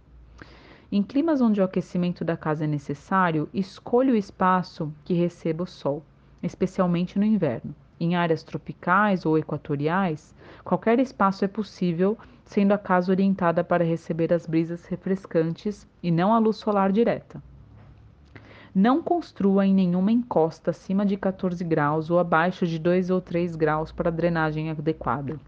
Em climas onde o aquecimento da casa é necessário, escolha o espaço que receba o sol, especialmente no inverno. Em áreas tropicais ou equatoriais, qualquer espaço é possível sendo a casa orientada para receber as brisas refrescantes e não a luz solar direta. Não construa em nenhuma encosta acima de 14 graus ou abaixo de 2 ou 3 graus para drenagem adequada.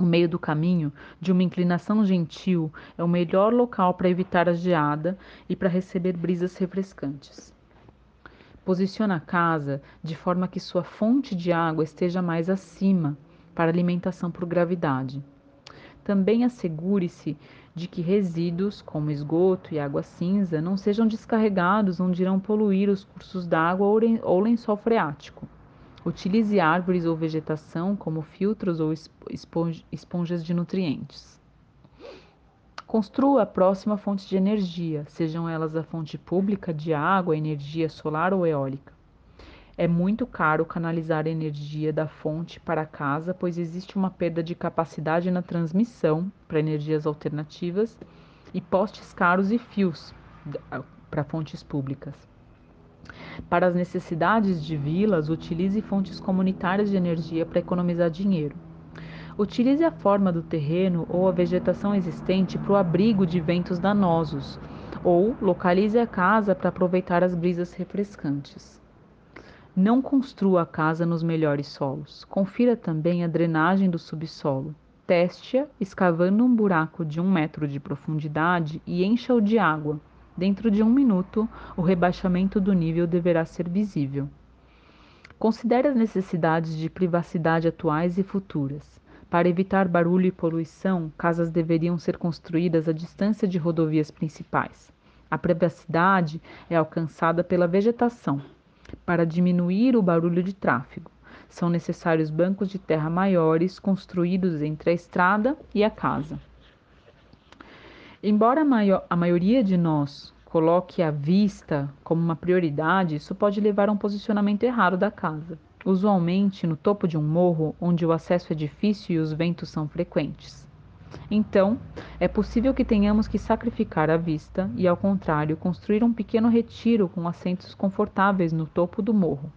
O meio do caminho, de uma inclinação gentil, é o melhor local para evitar a geada e para receber brisas refrescantes. Posicione a casa de forma que sua fonte de água esteja mais acima para alimentação por gravidade. Também assegure-se de que resíduos, como esgoto e água cinza, não sejam descarregados onde irão poluir os cursos d'água ou lençol freático. Utilize árvores ou vegetação como filtros ou esponjas de nutrientes. Construa a próxima fonte de energia, sejam elas a fonte pública de água, energia solar ou eólica. É muito caro canalizar a energia da fonte para casa, pois existe uma perda de capacidade na transmissão para energias alternativas e postes caros e fios para fontes públicas. Para as necessidades de vilas, utilize fontes comunitárias de energia para economizar dinheiro. Utilize a forma do terreno ou a vegetação existente para o abrigo de ventos danosos, ou localize a casa para aproveitar as brisas refrescantes. Não construa a casa nos melhores solos. Confira também a drenagem do subsolo. Teste-a escavando um buraco de um metro de profundidade e encha-o de água. Dentro de um minuto, o rebaixamento do nível deverá ser visível. Considere as necessidades de privacidade atuais e futuras. Para evitar barulho e poluição, casas deveriam ser construídas à distância de rodovias principais. A privacidade é alcançada pela vegetação, para diminuir o barulho de tráfego. São necessários bancos de terra maiores construídos entre a estrada e a casa. Embora a, maior, a maioria de nós coloque a vista como uma prioridade, isso pode levar a um posicionamento errado da casa. Usualmente no topo de um morro, onde o acesso é difícil e os ventos são frequentes. Então, é possível que tenhamos que sacrificar a vista e, ao contrário, construir um pequeno retiro com assentos confortáveis no topo do morro.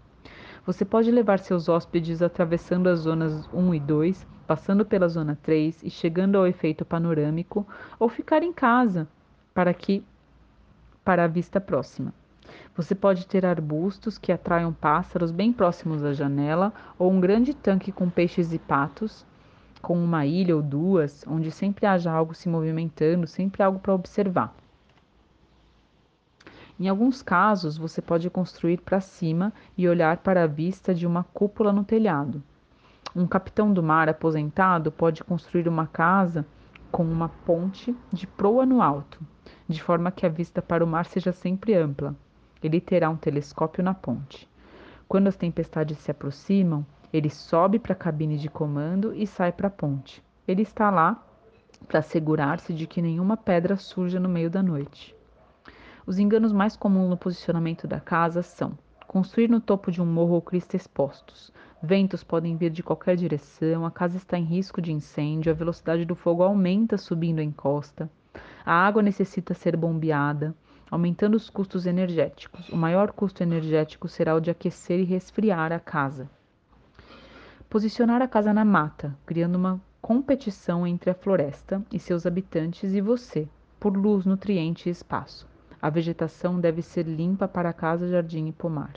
Você pode levar seus hóspedes atravessando as zonas 1 e 2, passando pela zona 3 e chegando ao efeito panorâmico, ou ficar em casa para que para a vista próxima. Você pode ter arbustos que atraiam pássaros bem próximos da janela ou um grande tanque com peixes e patos, com uma ilha ou duas, onde sempre haja algo se movimentando, sempre algo para observar. Em alguns casos, você pode construir para cima e olhar para a vista de uma cúpula no telhado. Um capitão do mar aposentado pode construir uma casa com uma ponte de proa no alto, de forma que a vista para o mar seja sempre ampla. Ele terá um telescópio na ponte. Quando as tempestades se aproximam, ele sobe para a cabine de comando e sai para a ponte. Ele está lá para assegurar-se de que nenhuma pedra surja no meio da noite. Os enganos mais comuns no posicionamento da casa são construir no topo de um morro ou crista expostos. Ventos podem vir de qualquer direção, a casa está em risco de incêndio, a velocidade do fogo aumenta subindo a encosta. A água necessita ser bombeada, aumentando os custos energéticos. O maior custo energético será o de aquecer e resfriar a casa. Posicionar a casa na mata, criando uma competição entre a floresta e seus habitantes e você, por luz, nutriente e espaço. A vegetação deve ser limpa para casa, jardim e pomar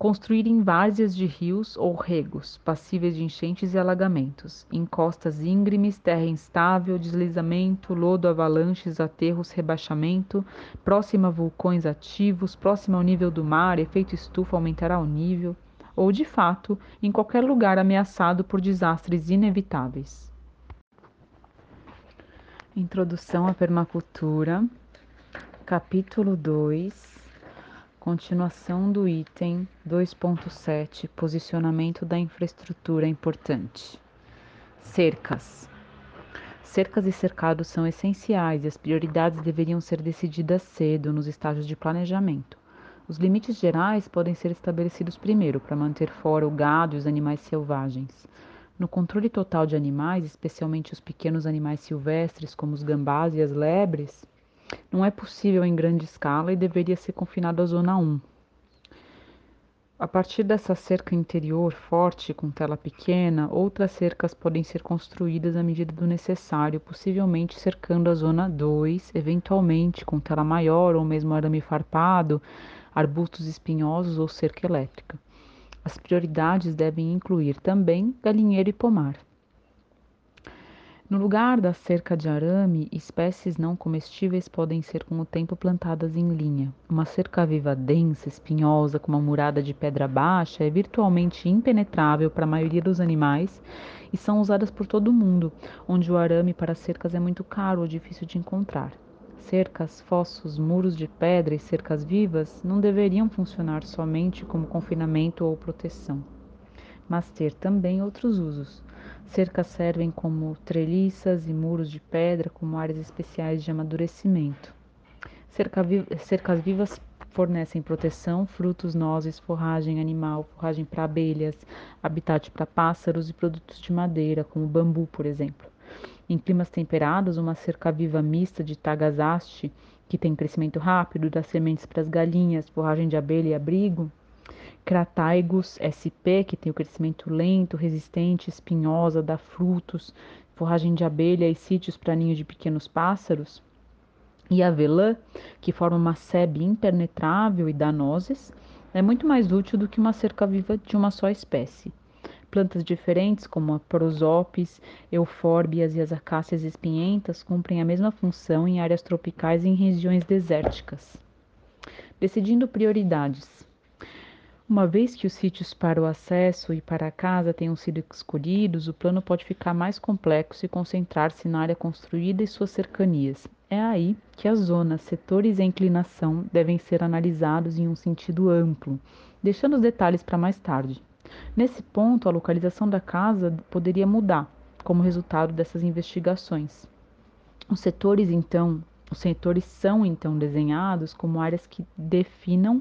construir em várzeas de rios ou regos, passíveis de enchentes e alagamentos, em costas íngremes, terra instável, deslizamento, lodo, avalanches, aterros, rebaixamento, próxima a vulcões ativos, próxima ao nível do mar, efeito estufa aumentará o nível, ou de fato, em qualquer lugar ameaçado por desastres inevitáveis. Introdução à Permacultura, capítulo 2 Continuação do item 2.7 Posicionamento da infraestrutura importante. Cercas. Cercas e cercados são essenciais e as prioridades deveriam ser decididas cedo nos estágios de planejamento. Os limites gerais podem ser estabelecidos primeiro para manter fora o gado e os animais selvagens. No controle total de animais, especialmente os pequenos animais silvestres, como os gambás e as lebres, não é possível em grande escala e deveria ser confinado à zona 1. A partir dessa cerca interior forte com tela pequena, outras cercas podem ser construídas à medida do necessário, possivelmente cercando a zona 2, eventualmente com tela maior ou mesmo arame farpado, arbustos espinhosos ou cerca elétrica. As prioridades devem incluir também galinheiro e pomar. No lugar da cerca de arame, espécies não comestíveis podem ser com o tempo plantadas em linha. Uma cerca viva densa, espinhosa, com uma murada de pedra baixa, é virtualmente impenetrável para a maioria dos animais e são usadas por todo o mundo, onde o arame para cercas é muito caro ou difícil de encontrar. Cercas, fossos, muros de pedra e cercas vivas não deveriam funcionar somente como confinamento ou proteção, mas ter também outros usos Cercas servem como treliças e muros de pedra como áreas especiais de amadurecimento. Cerca vi cercas vivas fornecem proteção, frutos, nozes, forragem animal, forragem para abelhas, habitat para pássaros e produtos de madeira, como bambu, por exemplo. Em climas temperados, uma cerca viva mista de tagazaste, que tem crescimento rápido, dá sementes para as galinhas, forragem de abelha e abrigo, Crataigus sp, que tem o crescimento lento, resistente, espinhosa, dá frutos, forragem de abelha e sítios para ninho de pequenos pássaros. E avelã, que forma uma sebe impenetrável e dá nozes, é muito mais útil do que uma cerca viva de uma só espécie. Plantas diferentes, como a prosopis, eufórbias e as acácias espinhentas, cumprem a mesma função em áreas tropicais e em regiões desérticas. Decidindo prioridades. Uma vez que os sítios para o acesso e para a casa tenham sido escolhidos, o plano pode ficar mais complexo e concentrar-se na área construída e suas cercanias. É aí que as zonas, setores e inclinação devem ser analisados em um sentido amplo, deixando os detalhes para mais tarde. Nesse ponto, a localização da casa poderia mudar como resultado dessas investigações. Os setores, então, Os setores são então desenhados como áreas que definam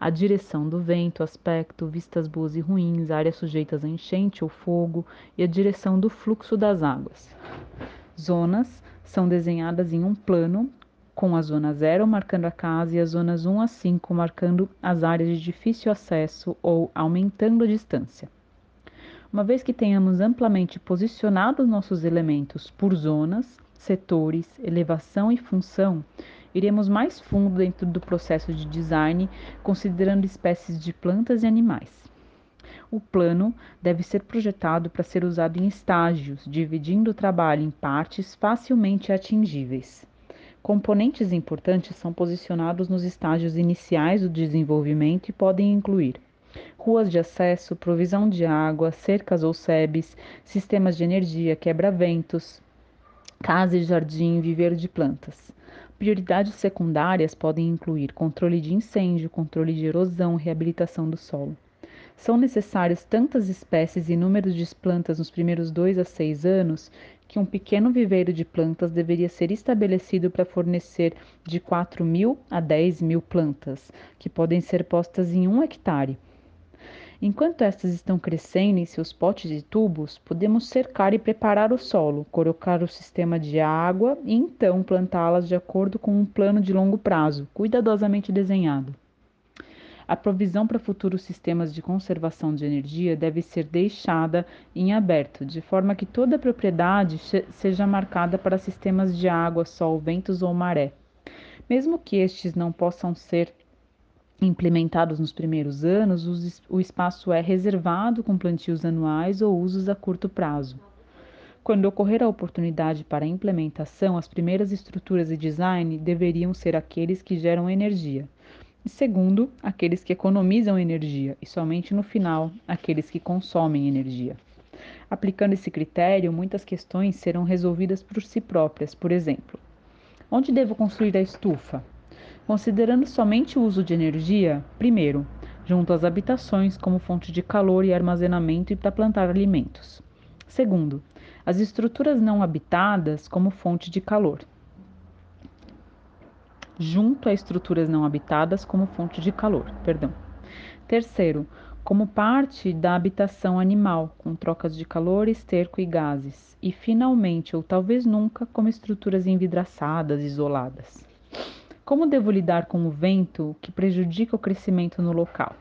a direção do vento, aspecto, vistas boas e ruins, áreas sujeitas a enchente ou fogo e a direção do fluxo das águas. Zonas são desenhadas em um plano, com a zona 0 marcando a casa e as zonas 1 a 5 marcando as áreas de difícil acesso ou aumentando a distância. Uma vez que tenhamos amplamente posicionado nossos elementos por zonas, setores, elevação e função, iremos mais fundo dentro do processo de design, considerando espécies de plantas e animais. O plano deve ser projetado para ser usado em estágios, dividindo o trabalho em partes facilmente atingíveis. Componentes importantes são posicionados nos estágios iniciais do desenvolvimento e podem incluir ruas de acesso, provisão de água, cercas ou sebes, sistemas de energia, quebra-ventos, casa e jardim, viveiro de plantas. Prioridades secundárias podem incluir controle de incêndio, controle de erosão, reabilitação do solo. São necessários tantas espécies e números de plantas nos primeiros dois a seis anos que um pequeno viveiro de plantas deveria ser estabelecido para fornecer de 4 mil a 10 mil plantas, que podem ser postas em um hectare, Enquanto estas estão crescendo em seus potes e tubos, podemos cercar e preparar o solo, colocar o sistema de água e então plantá-las de acordo com um plano de longo prazo, cuidadosamente desenhado. A provisão para futuros sistemas de conservação de energia deve ser deixada em aberto, de forma que toda a propriedade seja marcada para sistemas de água, sol, ventos ou maré. Mesmo que estes não possam ser implementados nos primeiros anos, o espaço é reservado com plantios anuais ou usos a curto prazo. Quando ocorrer a oportunidade para a implementação, as primeiras estruturas e design deveriam ser aqueles que geram energia. E segundo, aqueles que economizam energia, e somente no final, aqueles que consomem energia. Aplicando esse critério, muitas questões serão resolvidas por si próprias. Por exemplo, onde devo construir a estufa? Considerando somente o uso de energia, primeiro, junto às habitações como fonte de calor e armazenamento e para plantar alimentos. Segundo, as estruturas não habitadas como fonte de calor. Junto a estruturas não habitadas como fonte de calor, perdão. Terceiro, como parte da habitação animal, com trocas de calor, esterco e gases. E finalmente, ou talvez nunca, como estruturas envidraçadas, isoladas. Como devo lidar com o vento que prejudica o crescimento no local?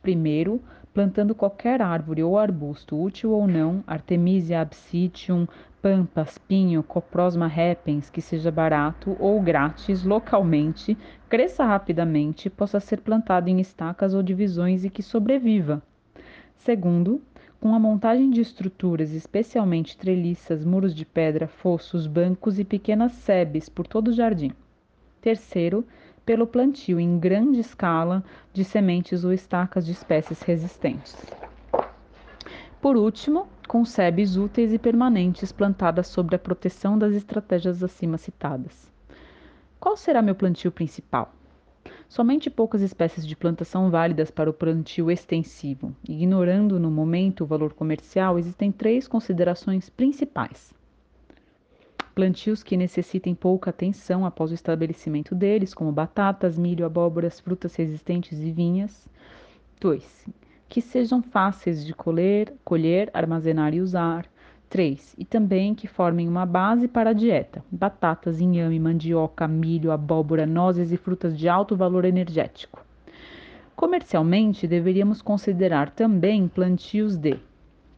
Primeiro, plantando qualquer árvore ou arbusto, útil ou não, Artemisia absitium, pampas, pinho, coprosma repens, que seja barato ou grátis localmente, cresça rapidamente, possa ser plantado em estacas ou divisões e que sobreviva. Segundo, com a montagem de estruturas, especialmente treliças, muros de pedra, fossos, bancos e pequenas sebes por todo o jardim. Terceiro, pelo plantio em grande escala de sementes ou estacas de espécies resistentes. Por último, concebes úteis e permanentes plantadas sob a proteção das estratégias acima citadas. Qual será meu plantio principal? Somente poucas espécies de plantas são válidas para o plantio extensivo. Ignorando no momento o valor comercial, existem três considerações principais plantios que necessitem pouca atenção após o estabelecimento deles, como batatas, milho, abóboras, frutas resistentes e vinhas. 2. Que sejam fáceis de colher, colher, armazenar e usar. 3. E também que formem uma base para a dieta: batatas, inhame, mandioca, milho, abóbora, nozes e frutas de alto valor energético. Comercialmente, deveríamos considerar também plantios de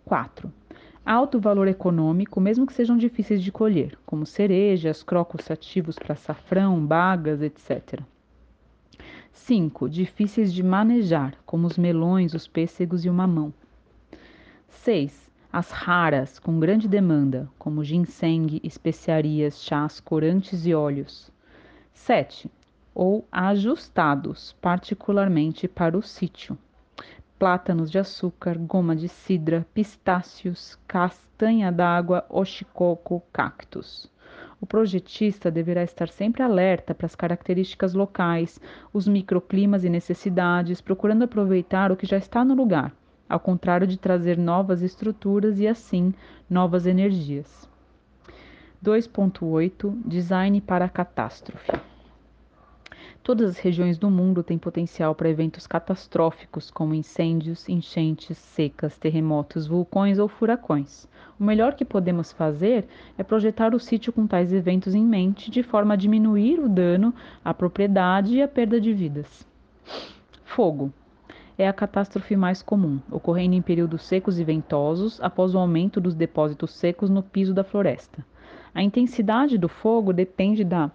4 alto valor econômico, mesmo que sejam difíceis de colher, como cerejas, crocos sativos para açafrão, bagas, etc. 5. Difíceis de manejar, como os melões, os pêssegos e o mamão. 6. As raras, com grande demanda, como ginseng, especiarias, chás, corantes e óleos. 7. Ou ajustados, particularmente para o sítio plátanos de açúcar, goma de cidra, pistácios, castanha d'água, oxicoco, cactos. O projetista deverá estar sempre alerta para as características locais, os microclimas e necessidades, procurando aproveitar o que já está no lugar, ao contrário de trazer novas estruturas e assim novas energias. 2.8 Design para catástrofe. Todas as regiões do mundo têm potencial para eventos catastróficos, como incêndios, enchentes, secas, terremotos, vulcões ou furacões. O melhor que podemos fazer é projetar o sítio com tais eventos em mente, de forma a diminuir o dano à propriedade e a perda de vidas. Fogo é a catástrofe mais comum, ocorrendo em períodos secos e ventosos após o aumento dos depósitos secos no piso da floresta. A intensidade do fogo depende da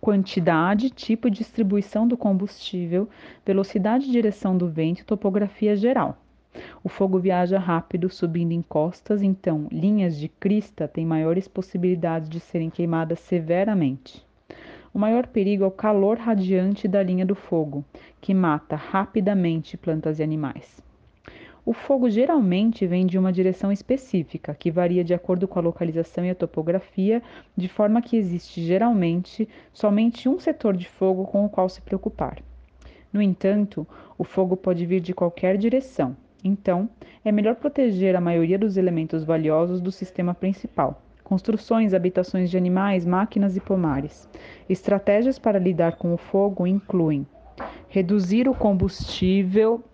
quantidade, tipo e distribuição do combustível, velocidade e direção do vento topografia geral. O fogo viaja rápido, subindo em costas, então linhas de crista têm maiores possibilidades de serem queimadas severamente. O maior perigo é o calor radiante da linha do fogo, que mata rapidamente plantas e animais. O fogo geralmente vem de uma direção específica, que varia de acordo com a localização e a topografia, de forma que existe geralmente somente um setor de fogo com o qual se preocupar. No entanto, o fogo pode vir de qualquer direção, então é melhor proteger a maioria dos elementos valiosos do sistema principal. Construções, habitações de animais, máquinas e pomares. Estratégias para lidar com o fogo incluem reduzir o combustível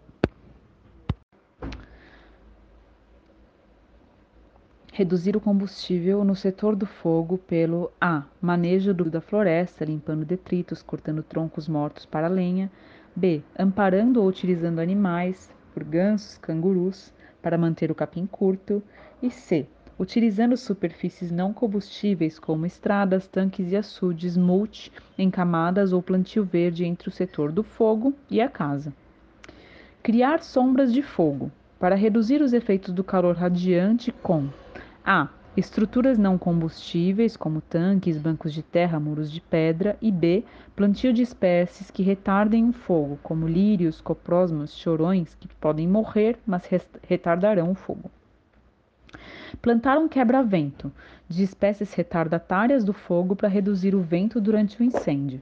reduzir o combustível no setor do fogo pelo A. Manejo da floresta, limpando detritos, cortando troncos mortos para lenha. B. Amparando ou utilizando animais, por gansos, cangurus, para manter o capim curto. E C. Utilizando superfícies não combustíveis como estradas, tanques e açudes, mulch em camadas ou plantio verde entre o setor do fogo e a casa. Criar sombras de fogo para reduzir os efeitos do calor radiante com a. Estruturas não combustíveis, como tanques, bancos de terra, muros de pedra. E B. Plantio de espécies que retardem o fogo, como lírios, coprosmos, chorões, que podem morrer, mas retardarão o fogo. Plantar um quebra-vento, de espécies retardatárias do fogo para reduzir o vento durante o incêndio.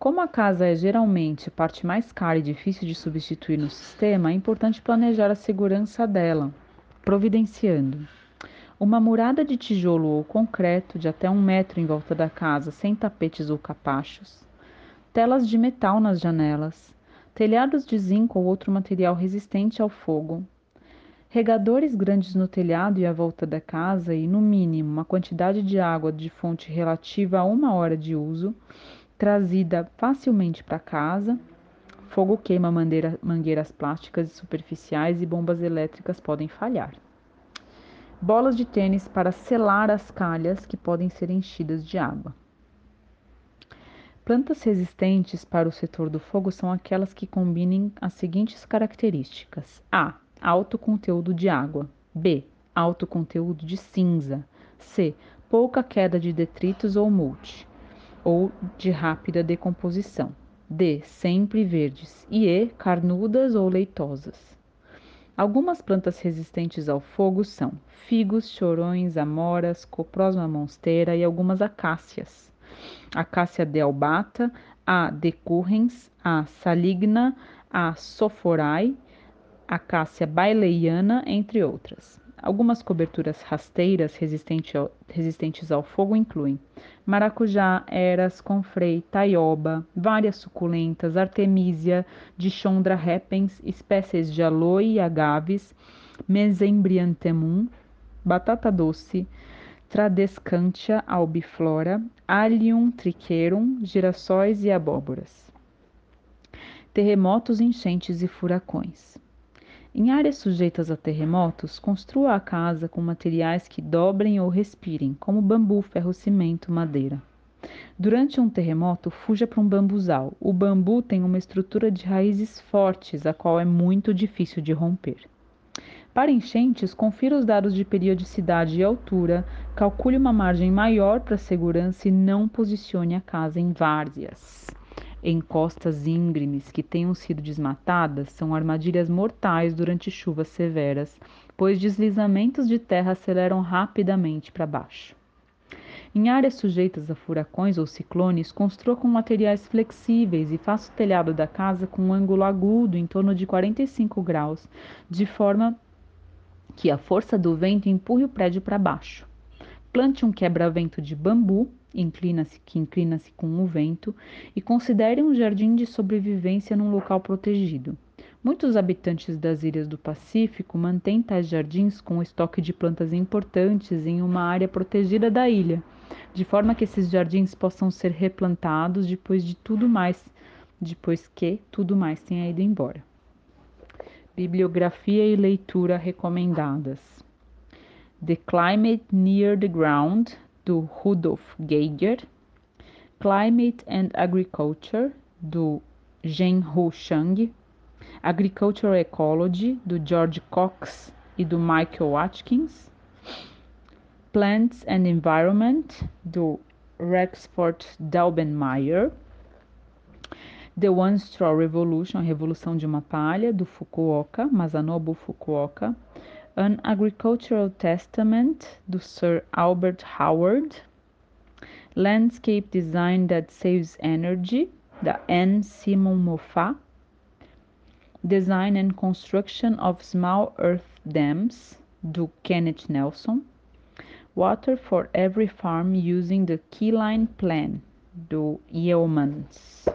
Como a casa é geralmente a parte mais cara e difícil de substituir no sistema, é importante planejar a segurança dela, providenciando. Uma murada de tijolo ou concreto de até um metro em volta da casa, sem tapetes ou capachos, telas de metal nas janelas, telhados de zinco ou outro material resistente ao fogo, regadores grandes no telhado e à volta da casa e, no mínimo, uma quantidade de água de fonte relativa a uma hora de uso trazida facilmente para casa. Fogo queima mangueira, mangueiras plásticas e superficiais e bombas elétricas podem falhar. Bolas de tênis para selar as calhas que podem ser enchidas de água. Plantas resistentes para o setor do fogo são aquelas que combinem as seguintes características: A. Alto conteúdo de água. B. Alto conteúdo de cinza. C. Pouca queda de detritos ou mulch ou de rápida decomposição. D. Sempre verdes. E E. Carnudas ou leitosas. Algumas plantas resistentes ao fogo são figos, chorões, amoras, coprosma monstera e algumas acácias. Acácia dealbata, A. decurrens, A. saligna, A. soforae, Acácia baileiana, entre outras. Algumas coberturas rasteiras resistente ao, resistentes ao fogo incluem maracujá, eras, confrei, taioba, várias suculentas, artemisia, dichondra repens, espécies de aloe e agaves, mesembrianthemum, batata doce, tradescantia albiflora, allium triquerum, girassóis e abóboras. Terremotos, enchentes e furacões. Em áreas sujeitas a terremotos, construa a casa com materiais que dobrem ou respirem, como bambu, ferro, cimento, madeira. Durante um terremoto, fuja para um bambuzal. O bambu tem uma estrutura de raízes fortes, a qual é muito difícil de romper. Para enchentes, confira os dados de periodicidade e altura, calcule uma margem maior para segurança e não posicione a casa em várzeas em costas íngremes que tenham sido desmatadas são armadilhas mortais durante chuvas severas, pois deslizamentos de terra aceleram rapidamente para baixo. Em áreas sujeitas a furacões ou ciclones, construa com materiais flexíveis e faça o telhado da casa com um ângulo agudo em torno de 45 graus, de forma que a força do vento empurre o prédio para baixo. Plante um quebra-vento de bambu, inclina-se que inclina-se com o vento, e considere um jardim de sobrevivência num local protegido. Muitos habitantes das ilhas do Pacífico mantêm tais jardins com estoque de plantas importantes em uma área protegida da ilha, de forma que esses jardins possam ser replantados depois de tudo mais, depois que tudo mais tenha ido embora. Bibliografia e leitura recomendadas. The Climate Near the Ground, do Rudolf Geiger. Climate and Agriculture, do Zhenhu Shang. Agricultural Ecology, do George Cox e do Michael Watkins. Plants and Environment, do Rexford Daubenmeier. The One Straw Revolution, a Revolução de uma Palha, do Fukuoka, Masanobu Fukuoka. An Agricultural Testament, do Sir Albert Howard. Landscape Design That Saves Energy, da Anne Simon Moffat. Design and Construction of Small Earth Dams, do Kenneth Nelson. Water for Every Farm Using the Keyline Plan, do Yeomans.